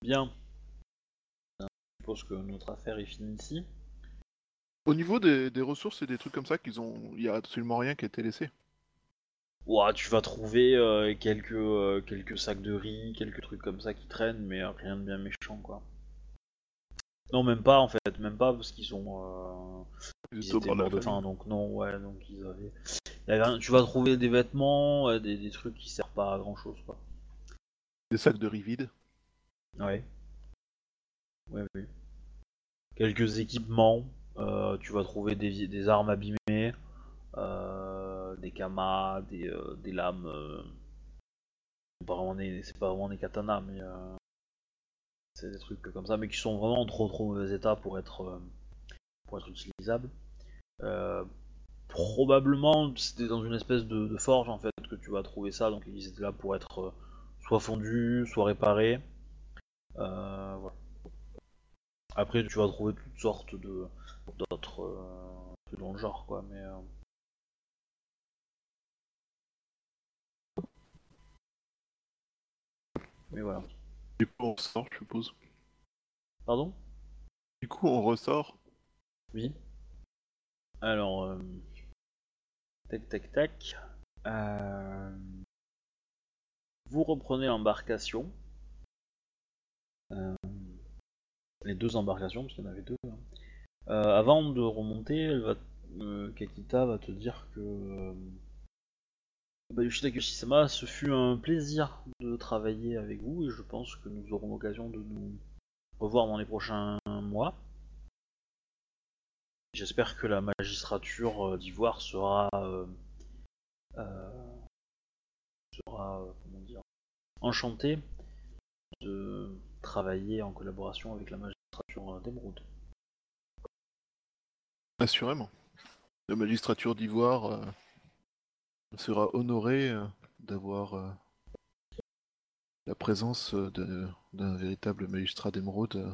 [SPEAKER 1] Bien. Je suppose que notre affaire est finie ici.
[SPEAKER 2] Au niveau des, des ressources et des trucs comme ça, qu'ils ont, il y a absolument rien qui a été laissé.
[SPEAKER 1] Ouah, tu vas trouver euh, quelques, euh, quelques sacs de riz, quelques trucs comme ça qui traînent, mais euh, rien de bien méchant, quoi. Non, même pas, en fait, même pas, parce qu'ils euh,
[SPEAKER 2] Ils étaient de
[SPEAKER 1] morts faim, donc non, ouais, donc ils avaient... Tu vas trouver des vêtements, euh, des, des trucs qui servent pas à grand-chose, quoi.
[SPEAKER 2] Des sacs de riz vides.
[SPEAKER 1] Ouais. Ouais, oui. Quelques équipements, euh, tu vas trouver des, armes abîmées, euh, des kamas, des, euh, des lames. c'est pas vraiment des, pas vraiment des katanas, mais c'est des trucs comme ça, mais qui sont vraiment en trop trop mauvais état pour être pour utilisables. Probablement, c'était dans une espèce de, forge en fait que tu vas trouver ça, donc ils étaient là pour être soit fondus, soit réparés. Euh, voilà. Après, tu vas trouver toutes sortes de d'autres euh, dans le genre, quoi. Mais euh, mais voilà.
[SPEAKER 2] Du coup, on ressort, je suppose.
[SPEAKER 1] Pardon?
[SPEAKER 2] Du coup, on ressort.
[SPEAKER 1] Oui. Alors, euh, tac tac tac. Euh, vous reprenez l'embarcation. Euh, les deux embarcations, parce qu'il y en avait deux. hein. Euh, avant de remonter, euh, Kakita va te dire que euh, Bayushi Takashi-sama, ce fut un plaisir de travailler avec vous et je pense que nous aurons l'occasion de nous revoir dans les prochains mois. J'espère que la magistrature d'Ivoire sera, sera enchantée de travailler en collaboration avec la magistrature euh, d'Emeraude.
[SPEAKER 2] Assurément. La magistrature d'Ivoire euh, sera honorée euh, d'avoir la présence d'un véritable magistrat d'émeraude euh,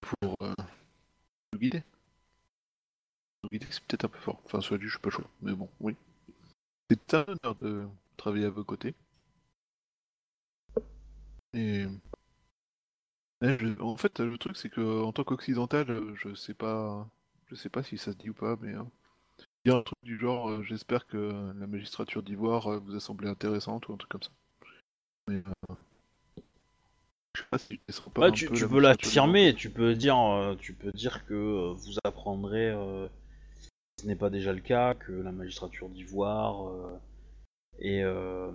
[SPEAKER 2] pour nous guider. Nous guider, c'est peut-être un peu fort. Enfin, soit dit, je suis pas chaud. Mais bon, oui. C'est un honneur de travailler à vos côtés. Et je- En fait, le truc, c'est que en tant qu'occidental, je sais pas, je sais pas si ça se dit ou pas, mais euh, dire un truc du genre, euh, j'espère que la magistrature d'Ivoire euh, vous a semblé intéressante ou un truc comme ça. Mais euh, je sais pas si sera pas
[SPEAKER 1] Bah,
[SPEAKER 2] un
[SPEAKER 1] tu,
[SPEAKER 2] peu
[SPEAKER 1] tu
[SPEAKER 2] la
[SPEAKER 1] peux l'affirmer, tu peux dire, euh, tu peux dire que vous apprendrez, si ce n'est pas déjà le cas, que la magistrature d'Ivoire est euh,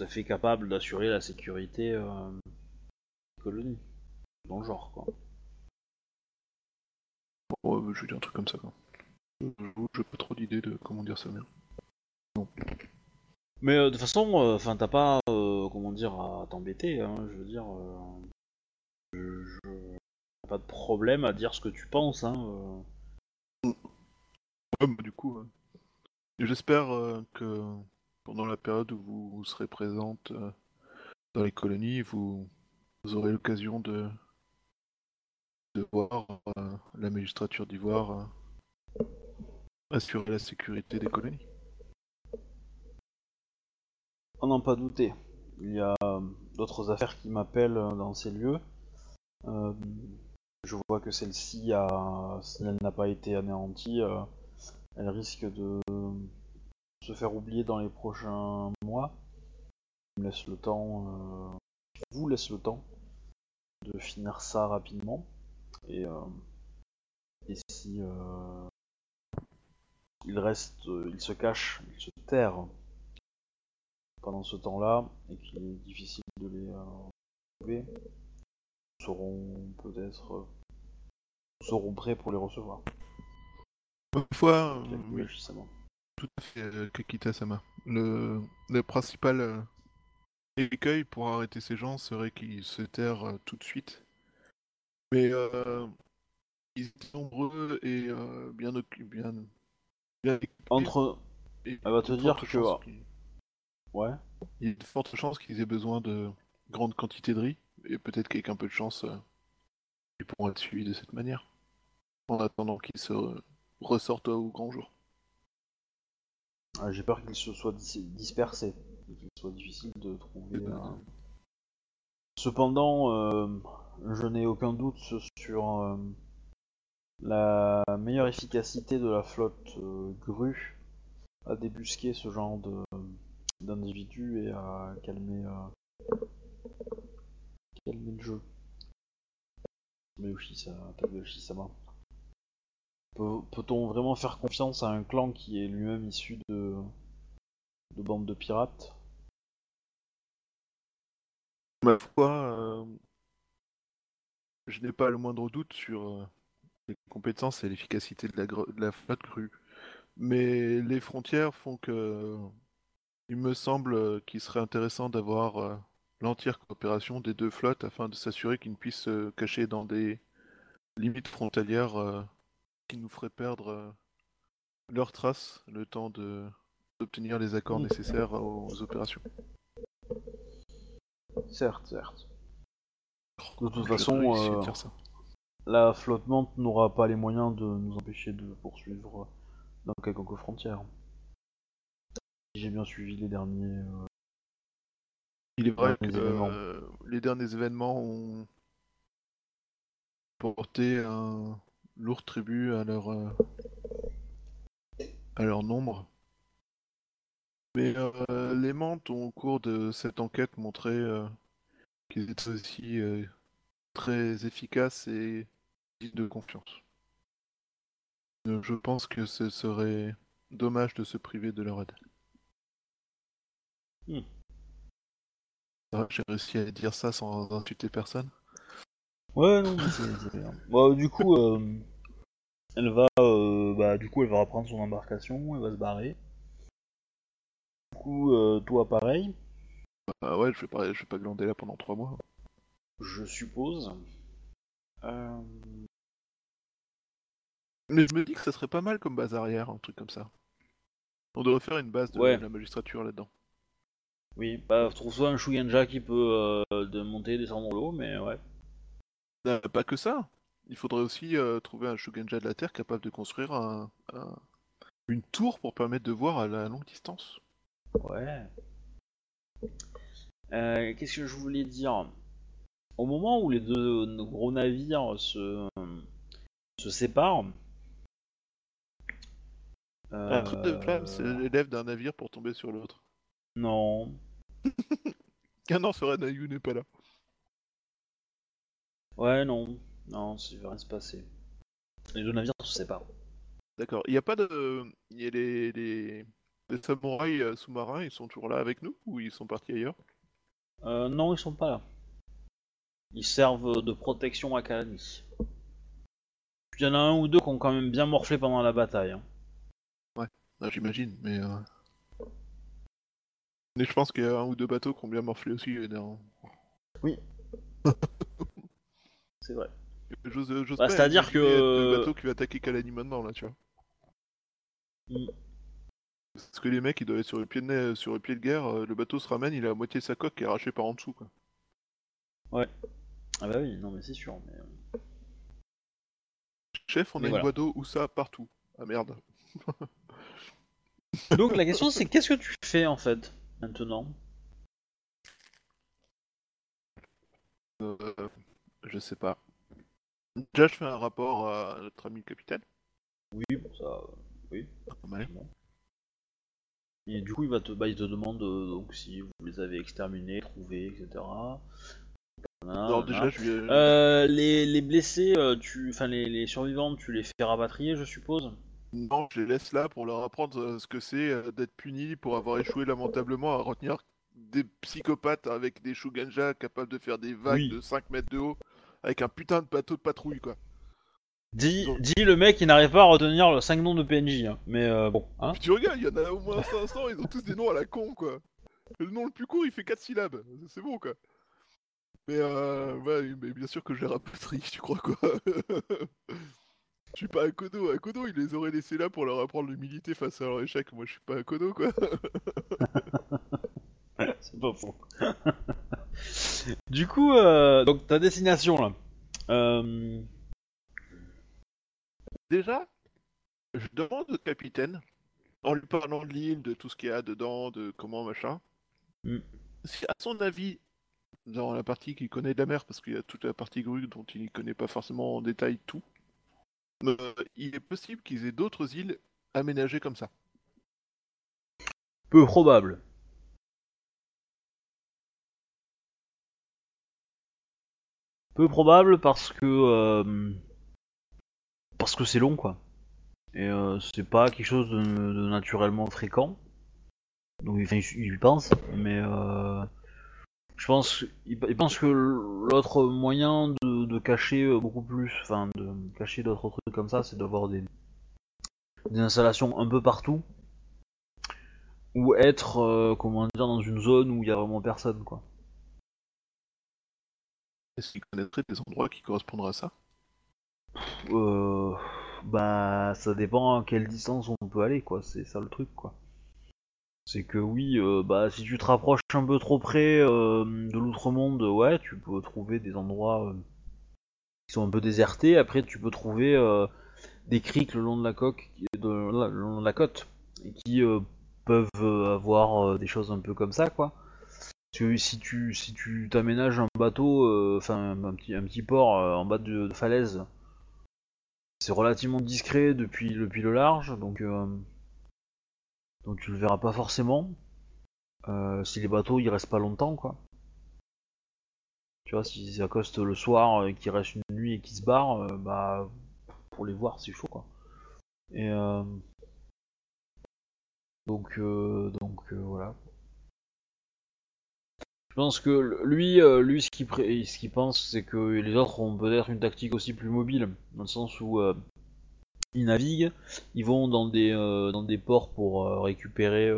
[SPEAKER 1] tout à fait capable d'assurer la sécurité euh, des colonies, dans le genre quoi.
[SPEAKER 2] Ouais, je vais dire un truc comme ça. Quoi. J'ai pas trop d'idée de comment dire ça bien.
[SPEAKER 1] Mais euh, de toute façon, enfin t'as pas, euh, comment dire, à t'embêter, hein, je veux dire, euh, je, pas de problème à dire ce que tu penses, hein. euh.
[SPEAKER 2] Ouais, bah, du coup, euh, j'espère euh, que pendant la période où vous, serez présente euh, dans les colonies, vous, vous aurez l'occasion de, voir euh, la magistrature d'Ivoire euh, assurer la sécurité des colonies.
[SPEAKER 1] À n'en pas douter. Il y a d'autres affaires qui m'appellent dans ces lieux. Je vois que celle-ci, a, si elle n'a pas été anéantie, elle risque de se faire oublier dans les prochains mois. Il me laisse le temps, euh, vous laisse le temps de finir ça rapidement. Et, euh, et si euh, il reste, il se cache, il se terre pendant ce temps-là et qu'il est difficile de les trouver, nous serons peut-être nous serons prêts pour les recevoir. Yoshi-sama.
[SPEAKER 2] Tout à fait, euh, Kakita-sama. Le, le principal euh, écueil pour arrêter ces gens serait qu'ils se terrent euh, tout de suite. Mais ils étaient nombreux et bien occupés, bien.
[SPEAKER 1] Entre
[SPEAKER 2] Et
[SPEAKER 1] Elle va te
[SPEAKER 2] il y a de
[SPEAKER 1] dire que-
[SPEAKER 2] qu'ils-
[SPEAKER 1] ouais,
[SPEAKER 2] Il y a de fortes chances qu'ils aient besoin de grandes quantités de riz, et peut-être qu'avec un peu de chance, euh, ils pourront être suivis de cette manière. En attendant qu'ils se re- ressortent au grand jour.
[SPEAKER 1] Euh, j'ai peur qu'ils se soient dis- dispersés. qu'il soit difficile de trouver. un- Cependant, euh, je n'ai aucun doute sur euh, la meilleure efficacité de la flotte euh, grue à débusquer ce genre de d'individus et à calmer euh, calmer le jeu. Mais attaque de Ushisama. Peut- Peut-on vraiment faire confiance à un clan qui est lui-même issu de de bandes de pirates?
[SPEAKER 2] Ma foi, euh, je n'ai pas le moindre doute sur euh, les compétences et l'efficacité de la, de la flotte crue. Mais les frontières font que il me semble qu'il serait intéressant d'avoir euh, l'entière coopération des deux flottes afin de s'assurer qu'ils ne puissent se cacher dans des limites frontalières qui nous feraient perdre euh, leurs traces le temps de d'obtenir les accords nécessaires aux opérations.
[SPEAKER 1] Certes, certes. De toute façon, euh, la flottement n'aura pas les moyens de nous empêcher de poursuivre dans quelconque frontière. Si j'ai bien suivi les derniers. euh,
[SPEAKER 2] Il est vrai que
[SPEAKER 1] derniers
[SPEAKER 2] euh, les derniers événements ont porté un lourd tribut à leur euh, à leur nombre. Mais euh, les Mantes ont au cours de cette enquête montré euh, qu'ils étaient aussi très efficaces et dignes de confiance. Je pense que ce serait dommage de se priver de leur aide.
[SPEAKER 1] Hmm.
[SPEAKER 2] J'ai réussi à dire ça sans insulter personne.
[SPEAKER 1] Ouais, non, mais c'est c'est bien. Bon, du coup, euh, elle va, euh, bah, du coup, elle va reprendre son embarcation, elle va se barrer. Du coup, euh, toi, pareil,
[SPEAKER 2] Ah ouais, je vais pas, je vais pas glander là pendant trois mois.
[SPEAKER 1] je suppose. Euh,
[SPEAKER 2] Mais je me dis que ça serait pas mal comme base arrière, un truc comme ça. On devrait faire une base de
[SPEAKER 1] Ouais.
[SPEAKER 2] la magistrature là-dedans.
[SPEAKER 1] oui, bah, trouve-toi un Shugenja qui peut euh, de monter, descendre l'eau, mais ouais.
[SPEAKER 2] Euh, pas que ça. Il faudrait aussi euh, trouver un Shugenja de la Terre capable de construire un, un- une tour pour permettre de voir à la longue distance.
[SPEAKER 1] Ouais. Euh, Qu'est-ce que je voulais dire? Au moment où les deux gros navires se, se séparent.
[SPEAKER 2] Un truc de
[SPEAKER 1] euh,
[SPEAKER 2] flamme, c'est l'élève d'un navire pour tomber sur l'autre.
[SPEAKER 1] Non.
[SPEAKER 2] Ah non, Soranayu n'est pas là.
[SPEAKER 1] Ouais, non. Non, ça va rien se passer. Les deux navires se séparent.
[SPEAKER 2] D'accord. Il n'y a pas de. Il y a les, les... les samouraïs euh, sous-marins, ils sont toujours là avec nous ou ils sont partis ailleurs?
[SPEAKER 1] Euh, non, ils sont pas là. Ils servent de protection à Kalani. Il y en a un ou deux qui ont quand même bien morflé pendant la bataille. hein.
[SPEAKER 2] Ah, J'imagine, mais. euh, Mais je pense qu'il y a un ou deux bateaux qui ont bien morflé aussi. euh, dans-
[SPEAKER 1] C'est vrai.
[SPEAKER 2] J'ose,
[SPEAKER 1] Bah, c'est-à-dire que-
[SPEAKER 2] Le bateau qui va attaquer Kalani maintenant, là, tu vois.
[SPEAKER 1] Mm.
[SPEAKER 2] Parce que les mecs, ils doivent être sur le pied de, nez- sur le pied de guerre. euh, Le bateau se ramène, il a à moitié sa coque qui est arrachée par en dessous, quoi.
[SPEAKER 1] Ah bah oui, non mais c'est sûr. Mais... euh,
[SPEAKER 2] Chef, on
[SPEAKER 1] Mais
[SPEAKER 2] a
[SPEAKER 1] voilà.
[SPEAKER 2] une voie d'eau où ça partout. Ah merde.
[SPEAKER 1] Donc la question c'est qu'est-ce que tu fais en fait maintenant?
[SPEAKER 2] Euh, je sais pas. Déjà, je fais un rapport à notre ami le capitaine.
[SPEAKER 1] Oui, bon ça, oui.
[SPEAKER 2] Ouais.
[SPEAKER 1] Et du coup il va te, bah, il te demande euh, donc si vous les avez exterminés, trouvés, etc. Voilà,
[SPEAKER 2] Alors
[SPEAKER 1] voilà.
[SPEAKER 2] déjà, je lui ai...
[SPEAKER 1] Euh, les, les blessés, euh, tu, enfin les, les survivants, tu les fais rapatrier, je suppose?
[SPEAKER 2] Non, je les laisse là pour leur apprendre ce que c'est d'être puni pour avoir échoué lamentablement à retenir des psychopathes avec des Shuganja capables de faire des vagues
[SPEAKER 1] Oui.
[SPEAKER 2] de 5 mètres de haut avec un putain de bateau de patrouille, quoi.
[SPEAKER 1] Dis,
[SPEAKER 2] Donc-
[SPEAKER 1] dis le mec qui n'arrive pas à retenir le 5 noms de PNJ, hein. mais euh, bon, hein.
[SPEAKER 2] Tu regardes, il y en a au moins 500, ils ont tous des noms à la con, quoi. Le nom le plus court, il fait 4 syllabes. C'est bon, quoi. Mais, euh, ouais, mais bien sûr que je les rapatrie, tu crois, quoi. Je suis pas un Kodo. Un Kodo, il les aurait laissés là pour leur apprendre l'humilité face à leur échec. Moi, je suis pas un Kodo, quoi.
[SPEAKER 1] C'est pas faux. du coup, euh, donc ta destination là. Euh,
[SPEAKER 2] Déjà, je demande au capitaine, en lui parlant de l'île, de tout ce qu'il y a dedans, de comment machin,
[SPEAKER 1] Mm.
[SPEAKER 2] Si, à son avis, dans la partie qu'il connaît de la mer, parce qu'il y a toute la partie grue dont il ne connaît pas forcément en détail tout, euh, il est possible qu'ils aient d'autres îles aménagées comme ça.
[SPEAKER 1] Peu probable. Peu probable parce que euh, parce que c'est long quoi. Et euh, c'est pas quelque chose de, naturellement fréquent. Donc il, y pense, mais euh, je pense il, il pense que l'autre moyen de, de cacher euh, beaucoup plus, enfin de cacher d'autres trucs comme ça, c'est d'avoir des des installations un peu partout ou être euh, comment dire dans une zone où il y a vraiment personne quoi.
[SPEAKER 2] Est-ce qu'il connaîtrait des endroits qui correspondraient à ça?
[SPEAKER 1] Euh, bah, ça dépend à quelle distance on peut aller, quoi. C'est ça le truc, quoi. C'est que oui, euh, bah, si tu te rapproches un peu trop près euh, de l'outre-monde, ouais, tu peux trouver des endroits euh, qui sont un peu désertés. Après, tu peux trouver des criques le long de la le long de la côte, qui peuvent avoir des choses un peu comme ça, quoi. Si tu si tu t'aménages un bateau, euh, enfin un petit un petit port euh, en bas de, falaise, c'est relativement discret depuis, depuis le large, donc, euh, donc tu le verras pas forcément. Si les bateaux ils restent pas longtemps, quoi. Tu vois, si ça accoste le soir et qu'ils restent une nuit et qu'ils se barrent, bah pour les voir c'est chaud, quoi. Et donc donc voilà. Je pense que lui, euh, lui ce qu'il pense, c'est que les autres ont peut-être une tactique aussi plus mobile, dans le sens où euh, ils naviguent, ils vont dans des, euh, dans des ports pour récupérer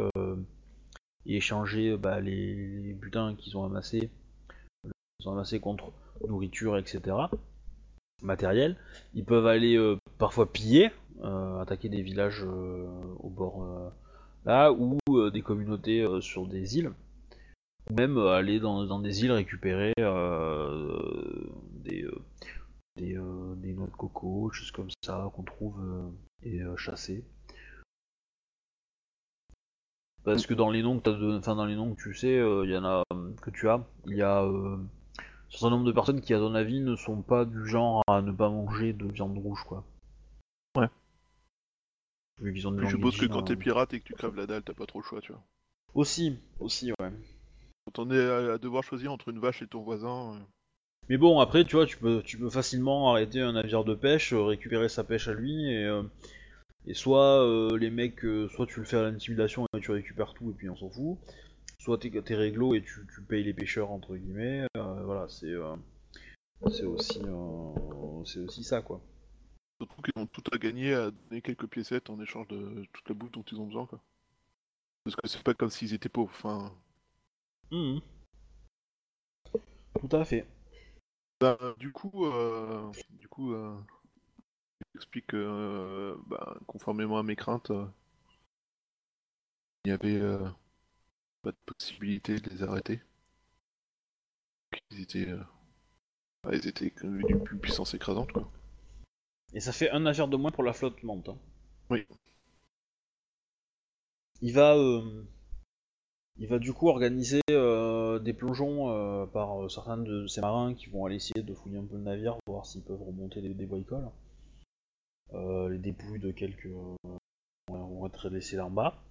[SPEAKER 1] et échanger bah, les, butins qu'ils ont amassés, qu'ils ont amassés contre nourriture, etc. Matériel. Ils peuvent aller parfois piller, attaquer des villages au bord là, ou des communautés sur des îles ou même euh, aller dans, dans des îles récupérer euh, des, euh, des, euh, des noix de coco, des choses comme ça qu'on trouve et chasser. Parce que dans les noms que t'as de- enfin dans les noms que tu sais, il y en a que tu as, il y a euh, un certain nombre de personnes qui à ton avis ne sont pas du genre à ne pas manger de viande rouge quoi.
[SPEAKER 2] Ouais.
[SPEAKER 1] Vu qu'ils ont une
[SPEAKER 2] Je suppose que quand t'es pirate et que tu crèves la dalle, t'as pas trop le choix, tu vois.
[SPEAKER 1] Aussi, aussi ouais.
[SPEAKER 2] Quand on est à, à devoir choisir entre une vache et ton voisin, euh,
[SPEAKER 1] Mais bon, après, tu vois, tu peux, tu peux facilement arrêter un navire de pêche, euh, récupérer sa pêche à lui, et, euh, et soit euh, les mecs, euh, soit tu le fais à l'intimidation et tu récupères tout et puis on s'en fout, soit t'es t'es réglo et tu, tu payes les pêcheurs entre guillemets. euh, voilà, c'est euh, c'est aussi euh, c'est aussi ça quoi.
[SPEAKER 2] surtout qu'ils ont tout à gagner à donner quelques piécettes en échange de toute la bouffe dont ils ont besoin, quoi. Parce que c'est pas comme s'ils étaient pauvres, enfin...
[SPEAKER 1] Mhm. Tout à fait.
[SPEAKER 2] Bah, du coup, euh, du coup, euh, j'explique que, euh, bah, conformément à mes craintes, euh, il n'y avait euh, pas de possibilité de les arrêter. Ils étaient, euh, bah, ils étaient d'une plus puissance écrasante, quoi.
[SPEAKER 1] Et ça fait un navire de moins pour la flotte lente. hein.
[SPEAKER 2] Oui.
[SPEAKER 1] Il va, euh, il va du coup organiser euh, des plongeons euh, par euh, certains de ces marins qui vont aller essayer de fouiller un peu le navire, voir s'ils peuvent remonter des, des bricoles. Euh, les dépouilles de quelques vont être laissées là en bas.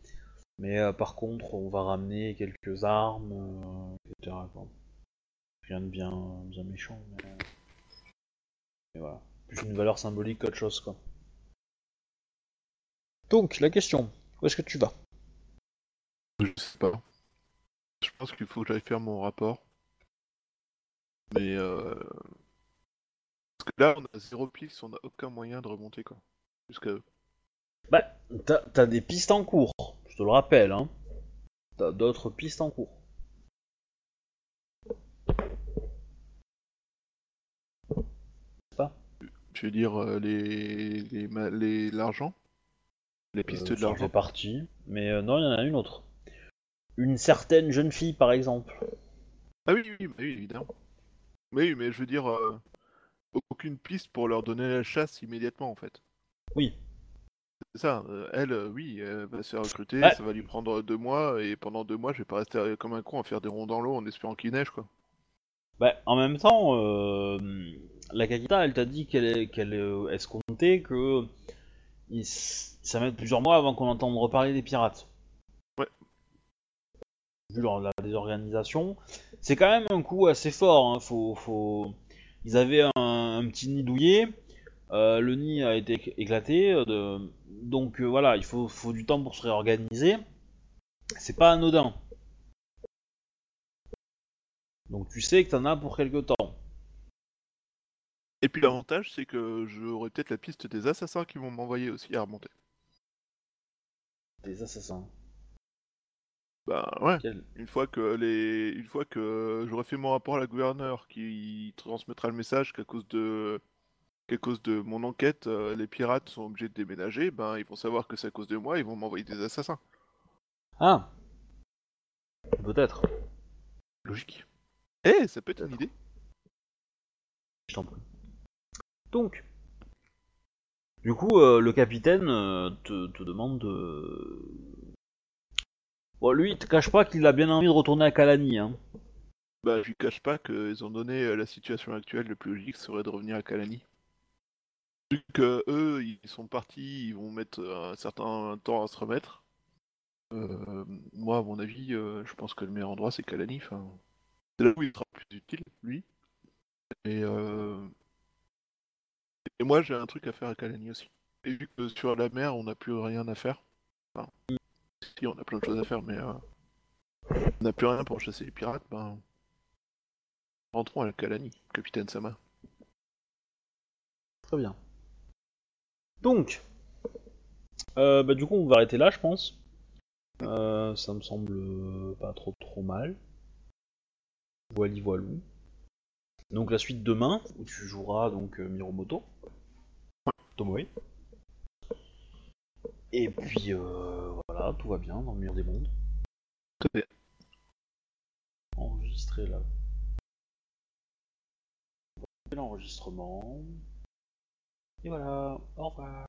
[SPEAKER 1] Mais par contre, on va ramener quelques armes, etc. Rien de bien, bien méchant, mais, mais voilà. Plus une valeur symbolique qu'autre chose, quoi. Donc, la question, où est-ce que tu vas?
[SPEAKER 2] Je sais pas. Je pense qu'il faut que j'aille faire mon rapport. Mais euh... Parce que là, on a zéro piste, on n'a aucun moyen de remonter, quoi. Jusqu'à eux.
[SPEAKER 1] Bah, t'as t'as des pistes en cours, je te le rappelle, hein. T'as d'autres pistes en cours. Pas?
[SPEAKER 2] Tu veux dire euh, les... les... l'argent? Les pistes
[SPEAKER 1] Euh,
[SPEAKER 2] de
[SPEAKER 1] ça en
[SPEAKER 2] l'argent?
[SPEAKER 1] fait partie, mais euh, non, il y en a une autre. Une certaine jeune fille, par exemple.
[SPEAKER 2] Ah oui, oui, bah oui, évidemment. Oui, mais je veux dire, euh, aucune piste pour leur donner la chasse immédiatement, en fait.
[SPEAKER 1] Oui.
[SPEAKER 2] C'est ça, euh, elle, euh, oui, elle va se faire recruter,
[SPEAKER 1] Ouais.
[SPEAKER 2] ça va lui prendre deux mois, et pendant deux mois, je vais pas rester comme un con à faire des ronds dans l'eau en espérant qu'il neige, quoi.
[SPEAKER 1] Bah, en même temps, euh, la Kakita, elle t'a dit qu'elle est- qu'elle escomptait que il ça va mettre plusieurs mois avant qu'on entende reparler des pirates. Vu leur, la désorganisation, c'est quand même un coup assez fort. Hein. Faut, faut... Ils avaient un, un petit nid douillet, euh, le nid a été éc- éclaté, euh, de... donc euh, voilà, il faut, faut du temps pour se réorganiser. C'est pas anodin. Donc tu sais que t'en as pour quelques temps.
[SPEAKER 2] Et puis l'avantage, c'est que j'aurai peut-être la piste des assassins qui vont m'envoyer aussi à remonter.
[SPEAKER 1] Des assassins.
[SPEAKER 2] Bah ouais,
[SPEAKER 1] Quel-
[SPEAKER 2] une fois que les, une fois que j'aurai fait mon rapport à la gouverneure, qui transmettra le message qu'à cause de, qu'à cause de mon enquête, euh, les pirates sont obligés de déménager, ben ils vont savoir que c'est à cause de moi, ils vont m'envoyer des assassins.
[SPEAKER 1] Ah Peut-être.
[SPEAKER 2] Logique. Eh, ça peut être une idée.
[SPEAKER 1] Je t'en prie. Donc, du coup, euh, le capitaine euh, te, te demande de... Bon, lui, il te cache pas qu'il a bien envie de retourner à Kalani, hein.
[SPEAKER 2] Bah, je lui cache pas qu'ils ont donné euh, la situation actuelle, le plus logique serait de revenir à Kalani. Vu que eux, ils sont partis, ils vont mettre euh, un certain temps à se remettre. Euh, moi, à mon avis, je pense que le meilleur endroit c'est Kalani. Enfin, c'est là où il sera plus utile, lui. Et, moi, j'ai un truc à faire à Kalani aussi. Et vu que sur la mer, on n'a plus rien à faire. Si, on a plein de choses à faire, mais euh, on n'a plus rien pour chasser les pirates. Ben, rentrons à Kalani, capitaine Sama.
[SPEAKER 1] Très bien. Donc, euh, bah, du coup, on va arrêter là, je pense. Euh, ça me semble pas trop trop mal. Voili voilou. Donc la suite demain, où tu joueras donc euh, Miromoto. Tomoe. Et puis euh, voilà, tout va bien dans le meilleur des mondes.
[SPEAKER 2] Tout fait.
[SPEAKER 1] Enregistré là. L'enregistrement. Et voilà, au revoir.